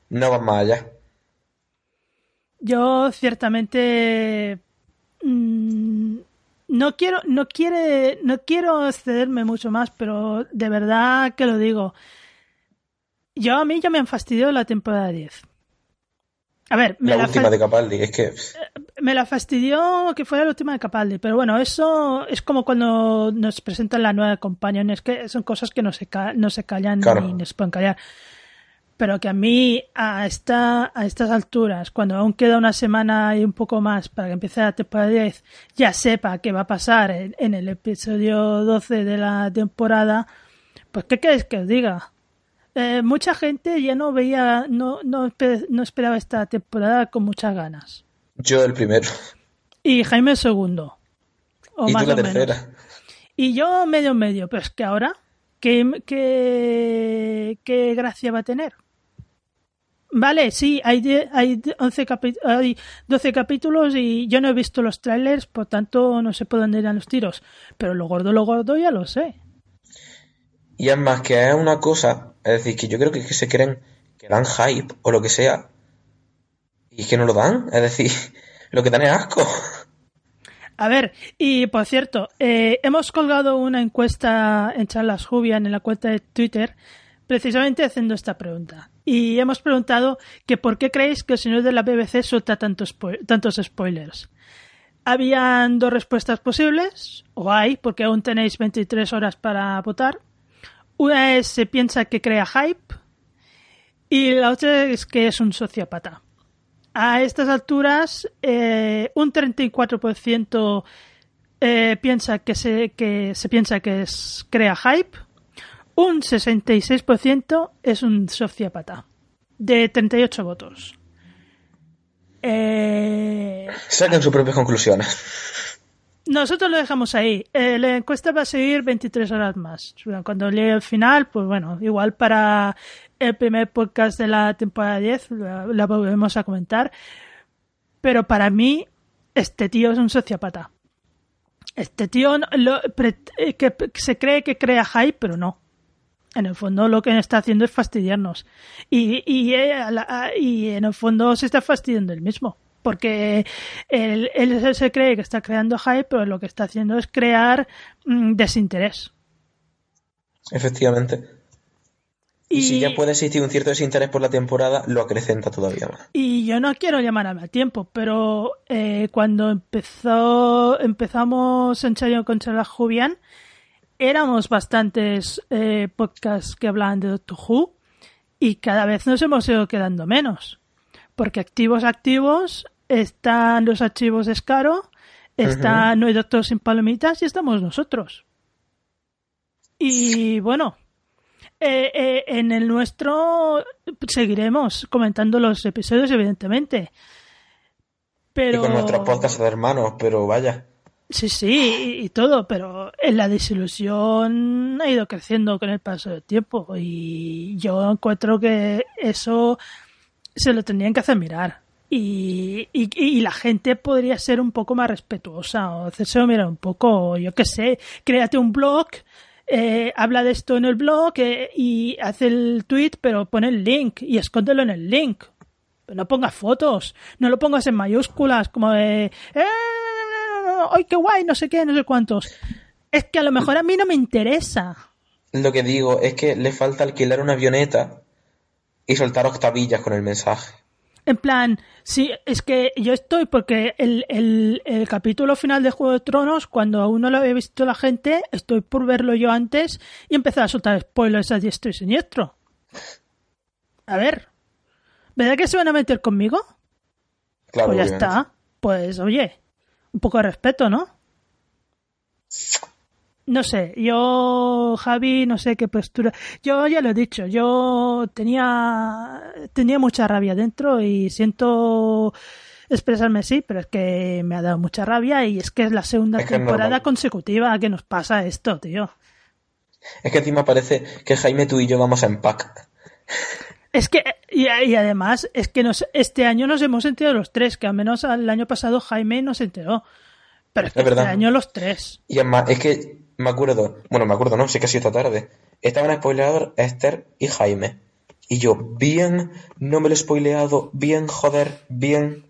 no van más allá. Yo ciertamente mm, no quiero, no quiere, no quiero excederme mucho más, pero de verdad que lo digo. Yo a mí ya me han fastidiado la temporada 10. A ver, me la, última de Capaldi, es que. Me la fastidió que fuera la última de Capaldi, pero bueno, eso es como cuando nos presentan la nueva compañía, es que son cosas que no se, no se callan ni nos pueden callar. Pero que a mí, a, esta, a estas alturas, cuando aún queda una semana y un poco más para que empiece la temporada 10, ya sepa qué va a pasar en, en el episodio 12 de la temporada, pues ¿qué queréis que os diga? Eh, mucha gente ya no veía, no, no, no, esperaba esta temporada con muchas ganas. Yo el primero. Y Jaime el segundo. O y tú la tercera. Y yo medio medio, pero es que ahora, ¿qué, qué, qué gracia va a tener? Vale, sí, hay, hay, 11 hay 12 capítulos y yo no he visto los trailers, por tanto no sé por dónde irán los tiros. Pero lo gordo, lo gordo ya lo sé. Y es más que es una cosa, es decir, que yo creo que, que se creen que dan hype o lo que sea, y que no lo dan, es decir, lo que dan es asco. A ver, y por cierto, eh, hemos colgado una encuesta en Charlas Jubian en la cuenta de Twitter, precisamente haciendo esta pregunta. Y hemos preguntado que por qué creéis que el señor de la BBC suelta tantos, tantos spoilers. Habían dos respuestas posibles, o hay, porque aún tenéis 23 horas para votar. Una es se piensa que crea hype y la otra es que es un sociópata. A estas alturas, eh, un 34% eh, piensa que se, que se piensa que es, crea hype, un 66% es un sociópata, de 38 votos. Eh... Saquen sus propias conclusiones. Nosotros lo dejamos ahí. Eh, la encuesta va a seguir 23 horas más. Cuando llegue el final, pues bueno, igual para el primer podcast de la temporada 10 la, volvemos a comentar. Pero para mí, este tío es un sociópata. Este tío eh, que se cree que crea hype, pero no. En el fondo lo que está haciendo es fastidiarnos. Y, y, eh, y en el fondo se está fastidiando él mismo porque él, se cree que está creando hype, pero lo que está haciendo es crear mm, desinterés. Efectivamente. Y, si ya puede existir un cierto desinterés por la temporada, lo acrecenta todavía más. Y yo no quiero llamarme a tiempo, pero eh, cuando empezó, empezamos en serio con Charlas Jubian, éramos bastantes eh, podcasts que hablaban de Doctor Who y cada vez nos hemos ido quedando menos. Porque activos, activos, están los archivos de Scaro, está No hay Doctor sin Palomitas y estamos nosotros. Y bueno, eh, eh, en el nuestro seguiremos comentando los episodios, evidentemente. Pero... Y con nuestros podcasts de hermanos, pero vaya. Sí, sí, y, todo, pero en la desilusión ha ido creciendo con el paso del tiempo y yo encuentro que eso se lo tendrían que hacer mirar. Y, la gente podría ser un poco más respetuosa o hacerse mirar un poco, yo qué sé, créate un blog, eh, habla de esto en el blog eh, y hace el tweet, pero pone el link y escóndelo en el link. No pongas fotos, no lo pongas en mayúsculas, como de, eh, ¡ay, qué guay! No sé qué, no sé cuántos. Es que a lo mejor a mí no me interesa. Lo que digo es que le falta alquilar una avioneta y soltar octavillas con el mensaje. En plan, sí, es que yo estoy porque el, el, el, capítulo final de Juego de Tronos, cuando aún no lo había visto la gente, estoy por verlo yo antes y empezar a soltar spoilers a diestro y siniestro. A ver, ¿verdad que se van a meter conmigo? Claro, pues ya está. Pues oye, un poco de respeto, ¿no? no sé, yo, Javi, no sé qué postura. Yo ya lo he dicho, yo tenía, tenía mucha rabia dentro y siento expresarme sí, pero es que me ha dado mucha rabia y es que es la segunda temporada consecutiva que nos pasa esto, tío. Es que encima parece que Jaime, tú y yo vamos a empac. Es que, y, además, es que nos, este año nos hemos enterado los tres, que al menos el año pasado Jaime nos enteró. Pero es que este año los tres. Y además, es que me acuerdo, bueno, me acuerdo, no, sé que ha sido esta tarde. Estaban spoileados Esther y Jaime. Y yo, bien, no me lo he spoileado, bien, joder, bien.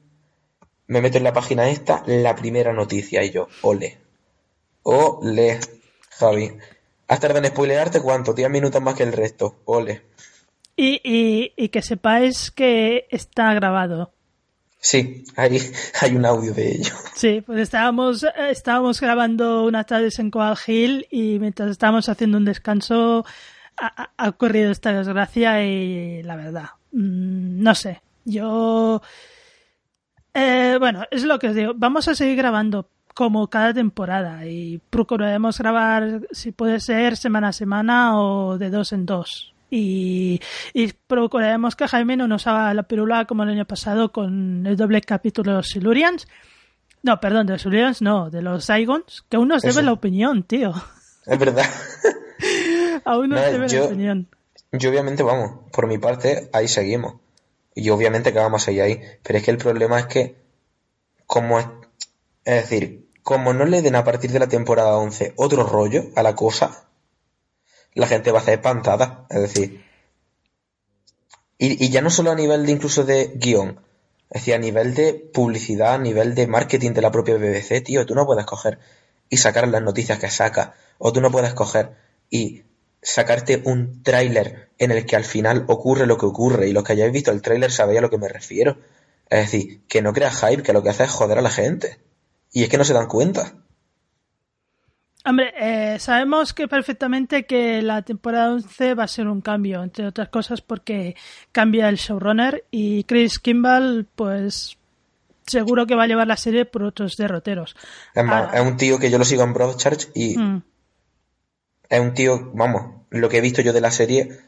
Me meto en la página esta, la primera noticia, y yo, ole. Ole, Javi. Has tardado en spoilearte cuánto, 10 minutos más que el resto, ole. Y, y, y que sepáis que está grabado. Sí, hay, hay un audio de ello. Sí, pues estábamos, estábamos grabando unas tardes en Coal Hill y mientras estábamos haciendo un descanso ha, ha ocurrido esta desgracia y la verdad, mmm, no sé, yo... Eh, bueno, es lo que os digo, vamos a seguir grabando como cada temporada y procuraremos grabar, si puede ser, semana a semana o de dos en dos y, y procuraremos que Jaime no nos haga la pirula como el año pasado con el doble capítulo de los Silurians. No, perdón, de los Silurians no, de los Saigons, que aún nos debe la opinión, tío. Es verdad. aún nos no, debe yo, la opinión. Yo obviamente, vamos, por mi parte, ahí seguimos. Y obviamente que vamos a seguir ahí. Pero es que el problema es que, como es, es decir, como no le den a partir de la temporada 11 otro rollo a la cosa, la gente va a ser espantada. Es decir, y, y, ya no solo a nivel de incluso de guion, es decir, a nivel de publicidad, a nivel de marketing de la propia BBC, tío, tú no puedes coger y sacar las noticias que saca, o tú no puedes coger y sacarte un tráiler en el que al final ocurre lo que ocurre, y los que hayáis visto el tráiler sabéis a lo que me refiero. Es decir, que no creas hype, que lo que hace es joder a la gente. Y es que no se dan cuenta. Hombre, eh, sabemos que perfectamente que la temporada 11 va a ser un cambio, entre otras cosas porque cambia el showrunner y Chris Kimball, pues seguro que va a llevar la serie por otros derroteros. Es más, ah, es un tío que yo lo sigo en Broadchurch y mm. es un tío, vamos, lo que he visto yo de la serie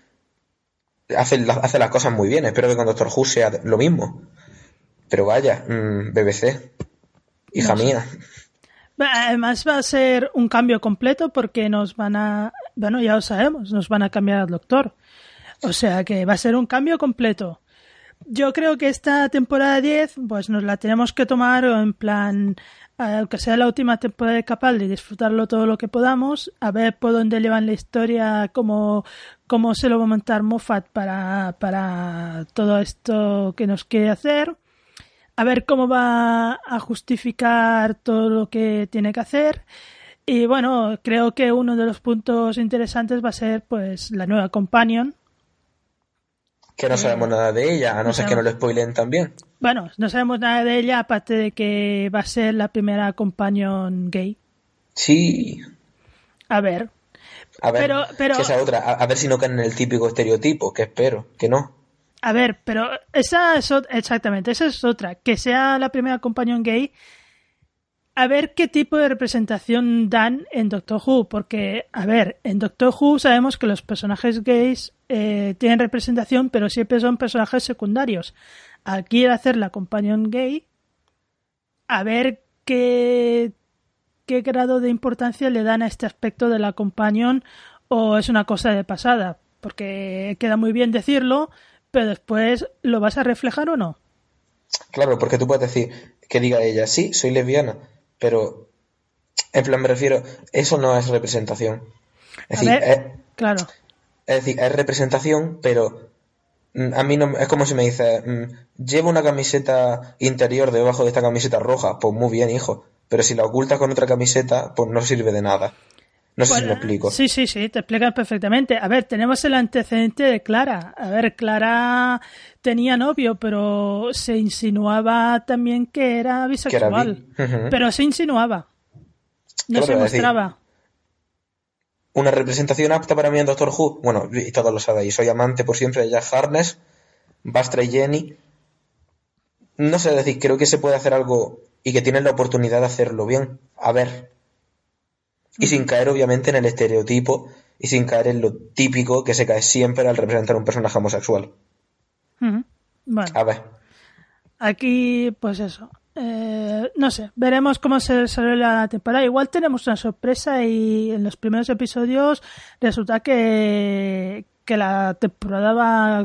hace, hace las cosas muy bien. Espero que con Doctor Who sea lo mismo. Pero vaya, mmm, BBC, hija no mía. Además va a ser un cambio completo porque nos van a, bueno, ya lo sabemos, nos van a cambiar al doctor. O sea que va a ser un cambio completo. Yo creo que esta temporada 10, pues nos la tenemos que tomar en plan, aunque sea la última temporada de Capal, de disfrutarlo todo lo que podamos, a ver por dónde llevan la historia, cómo, cómo se lo va a montar Moffat para, para todo esto que nos quiere hacer a ver cómo va a justificar todo lo que tiene que hacer. Y bueno, creo que uno de los puntos interesantes va a ser pues la nueva Companion. Que no sabemos nada de ella, a no, no ser que no lo spoilen también. Bueno, no sabemos nada de ella, aparte de que va a ser la primera Companion gay. Sí. A ver. A ver, pero, pero... esa otra, a, a ver si no caen en el típico estereotipo, que espero, que no. A ver, pero esa es exactamente, esa es otra. Que sea la primera compañón gay. A ver qué tipo de representación dan en Doctor Who, porque, a ver, en Doctor Who sabemos que los personajes gays eh, tienen representación, pero siempre son personajes secundarios. Aquí hacer la compañón gay, a ver qué, qué grado de importancia le dan a este aspecto de la compañón o es una cosa de pasada, porque queda muy bien decirlo, pero después lo vas a reflejar o no. Claro, porque tú puedes decir que diga ella, sí, soy lesbiana, pero en plan me refiero, eso no es representación. Es a decir, ver, es, claro. Es decir, es representación, pero mm, a mí no es como si me dices, mm, llevo una camiseta interior debajo de esta camiseta roja, pues muy bien, hijo, pero si la ocultas con otra camiseta, pues no sirve de nada. No sé bueno, si me explico. Sí, sí, sí, te explicas perfectamente. A ver, tenemos el antecedente de Clara. A ver, Clara tenía novio, pero se insinuaba también que era bisexual. Que era bi. uh -huh. Pero se insinuaba. No se mostraba. Una representación apta para mí en Doctor Who. Bueno, y todos lo sabéis. Soy amante por siempre de Jack Harness, Bastra y Jenny. No sé, es decir, creo que se puede hacer algo y que tienen la oportunidad de hacerlo bien. A ver. Y sin caer, obviamente, en el estereotipo y sin caer en lo típico que se cae siempre al representar un personaje homosexual. Bueno, A ver. aquí, pues eso. Eh, no sé, veremos cómo se desarrolla la temporada. Igual tenemos una sorpresa y en los primeros episodios resulta que, que la temporada va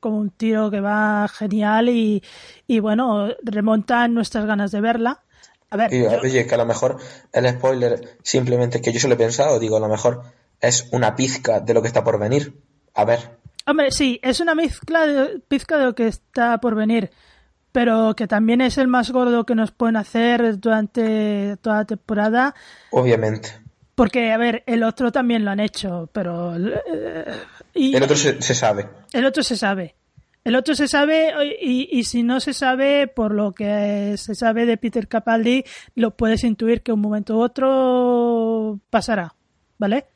como un tiro que va genial y, y bueno, remontan nuestras ganas de verla. A ver, Y, yo- oye, que a lo mejor el spoiler simplemente es que yo se lo he pensado, digo, a lo mejor es una pizca de lo que está por venir. A ver. Hombre, sí, es una mezcla de, pizca de lo que está por venir, pero que también es el más gordo que nos pueden hacer durante toda la temporada. Obviamente. Porque, a ver, el otro también lo han hecho, pero... Eh, el otro se, sabe. El otro se sabe. El otro se sabe y, y, si no se sabe, por lo que se sabe de Peter Capaldi, lo puedes intuir que un momento u otro pasará, ¿vale?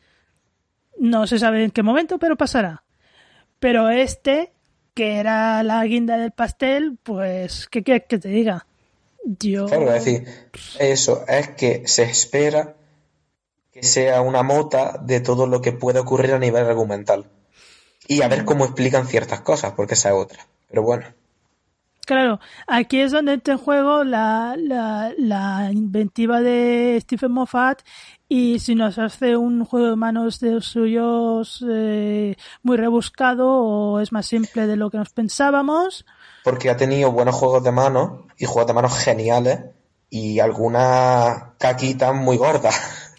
No se sabe en qué momento, pero pasará. Pero este, que era la guinda del pastel, pues, ¿qué quieres que te diga? Yo... Eso es que se espera que sea una mota de todo lo que puede ocurrir a nivel argumental. Y a ver cómo explican ciertas cosas, porque esa es otra. Pero bueno. Claro, aquí es donde entra en juego la, la, inventiva de Stephen Moffat y si nos hace un juego de manos de los suyos eh, muy rebuscado o es más simple de lo que nos pensábamos. Porque ha tenido buenos juegos de manos y juegos de manos geniales y alguna caquita muy gorda.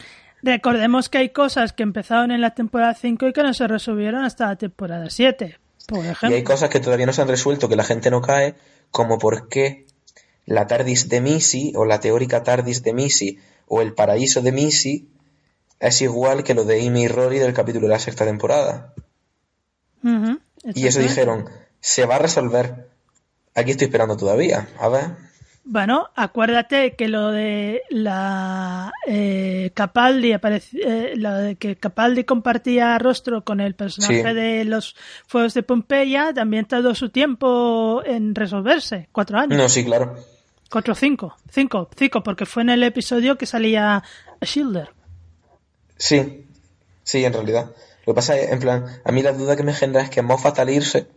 Recordemos que hay cosas que empezaron en la temporada 5 y que no se resolvieron hasta la temporada 7, por ejemplo. Y hay cosas que todavía no se han resuelto, que la gente no cae, como por qué la TARDIS de Missy, o la teórica TARDIS de Missy, o el paraíso de Missy, es igual que lo de Amy y Rory del capítulo de la sexta temporada. y eso dijeron, se va a resolver. Aquí estoy esperando todavía. A ver. Bueno, acuérdate que lo de la eh, Capaldi eh, lo de que Capaldi compartía rostro con el personaje de los Fuegos de Pompeya también tardó su tiempo en resolverse, cuatro años. No, sí, claro. Cuatro o cinco, cinco, cinco, porque fue en el episodio que salía Schilder. Sí, sí, en realidad. Lo que pasa es, en plan, a mí la duda que me genera es que Moffat al irse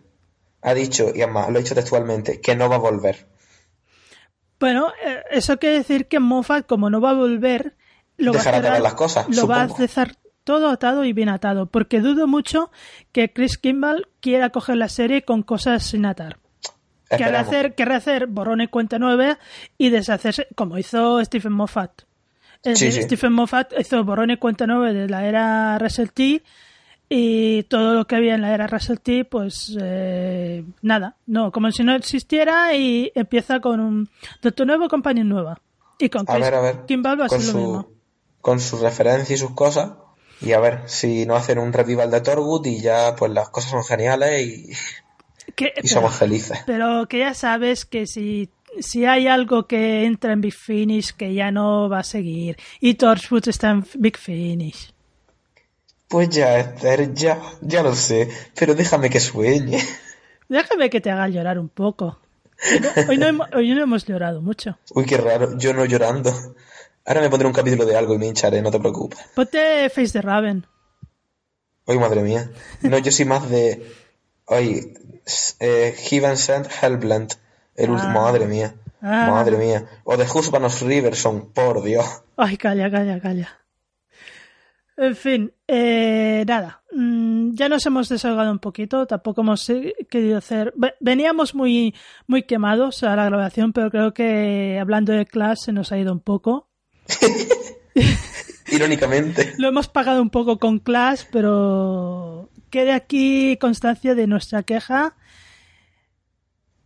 ha dicho, y además lo ha dicho textualmente, que no va a volver. Bueno, eh, eso quiere decir que Moffat, como no va a volver, lo va a las cosas. Lo va a dejar todo atado y bien atado, porque dudo mucho que Chris Kimball quiera coger la serie con cosas sin atar. Querrá hacer, hacer borrón y cuenta nueva y deshacerse, como hizo Stephen Moffat. Stephen Moffat hizo borrón y cuenta nueva de la era Russell T y todo lo que había en la era Russell T, pues eh, nada, no, como si no existiera y empieza con un Doctor Nuevo, compañía nueva. Y con a ver, a ver, Kimball va a ser lo mismo. Con sus referencias y sus cosas. Y a ver si no hacen un revival de Torwood y ya pues las cosas son geniales y, y somos felices. Pero que ya sabes que si si hay algo que entra en Big Finish que ya no va a seguir y Torchwood está en Big Finish pues ya, Esther, ya, ya lo sé, pero déjame que sueñe. Déjame que te haga llorar un poco. Hoy no, hoy no hemos llorado mucho. Uy, qué raro, yo no llorando. Ahora me pondré un capítulo de algo y me hincharé, no te preocupes. Ponte Face de Raven. Uy, madre mía. No, yo soy más de... Ay, eh, Heaven Sent Hellblend. El último, ah. madre mía. Ah. Madre mía. O de Husband Riverson, por Dios. Ay, calla, calla, calla. En fin, eh, nada, mm, ya nos hemos desahogado un poquito, tampoco hemos eh, querido hacer... Veníamos muy, muy quemados a la grabación, pero creo que hablando de Clash se nos ha ido un poco. Irónicamente. Lo hemos pagado un poco con Clash, pero quede aquí constancia de nuestra queja.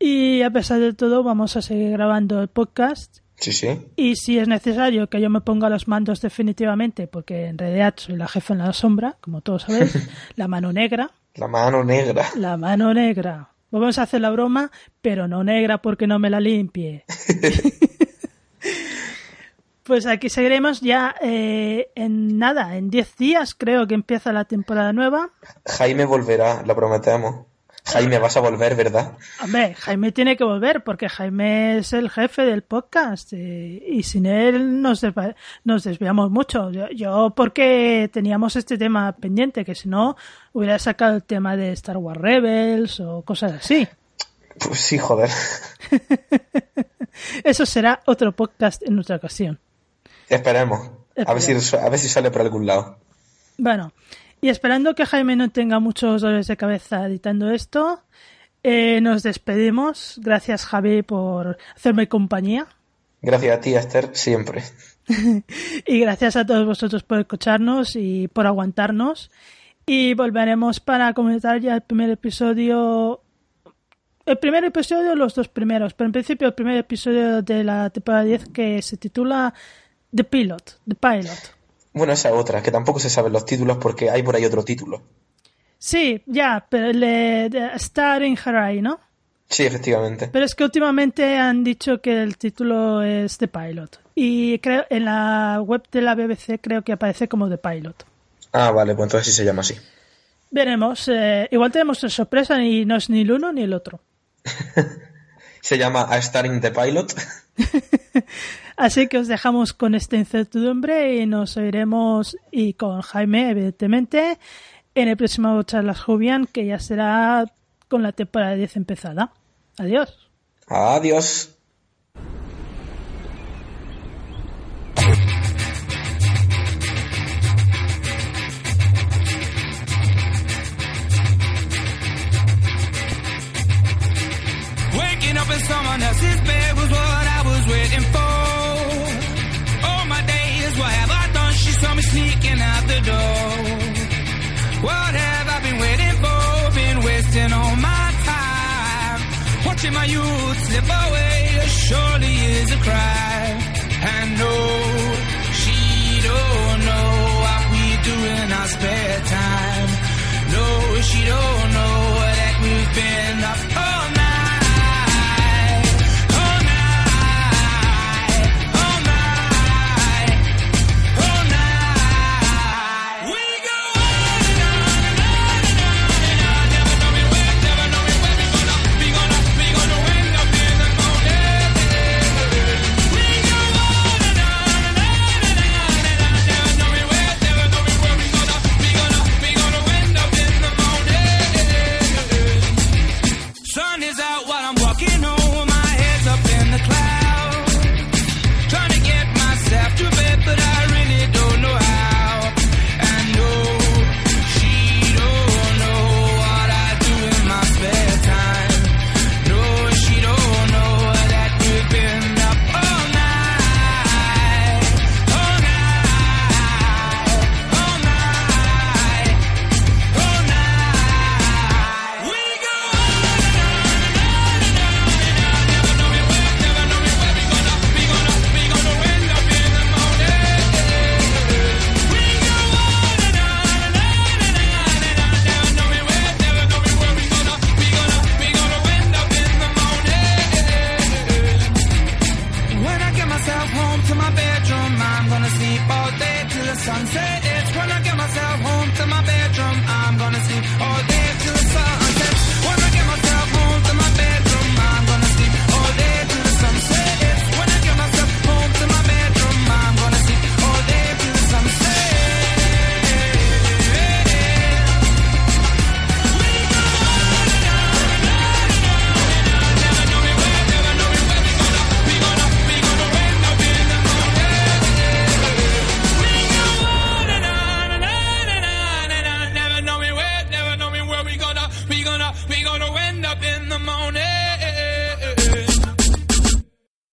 Y a pesar de todo, vamos a seguir grabando el podcast Sí, sí. Y si es necesario que yo me ponga los mandos definitivamente, porque en realidad soy la jefa en la sombra, como todos sabéis, la mano negra. La mano negra. La mano negra. Vamos a hacer la broma, pero no negra porque no me la limpie. pues aquí seguiremos ya eh, en nada, en 10 días creo que empieza la temporada nueva. Jaime volverá, lo prometemos. Jaime, vas a volver, ¿verdad? Hombre, Jaime tiene que volver porque Jaime es el jefe del podcast eh, y, sin él nos, nos desviamos mucho. Yo, porque teníamos este tema pendiente, que si no hubiera sacado el tema de Star Wars Rebels o cosas así. Pues sí, joder. Eso será otro podcast en otra ocasión. Esperemos. A ver, si, a ver si sale por algún lado. Bueno, y esperando que Jaime no tenga muchos dolores de cabeza editando esto, eh, nos despedimos. Gracias, Javi, por hacerme compañía. Gracias a ti, Esther, siempre. y gracias a todos vosotros por escucharnos y por aguantarnos. Y volveremos para comentar ya el primer episodio. El primer episodio, los dos primeros, pero en principio el primer episodio de la temporada 10 que se titula The Pilot, The Pilot. Bueno, esa otra, que tampoco se saben los títulos porque hay por ahí otro título. Sí, ya, pero le, Star in Harai, ¿no? Sí, efectivamente. Pero es que últimamente han dicho que el título es The Pilot. Y creo en la web de la BBC creo que aparece como The Pilot. Ah, vale, pues entonces sí se llama así. Veremos. Eh, igual tenemos sorpresa y no es ni el uno ni el otro. se llama A Star in the Pilot. Así que os dejamos con esta incertidumbre y nos oiremos y con Jaime, evidentemente, en el próximo Charlas Jubian, que ya será con la temporada 10 empezada. Adiós. Adiós. Someone else's bed was what I was waiting for. All my days, what have I done? She saw me sneaking out the door. What have I been waiting for? Been wasting all my time. Watching my youth slip away surely is a crime. And no, she don't know what we do in our spare time. No, she don't know that we've been up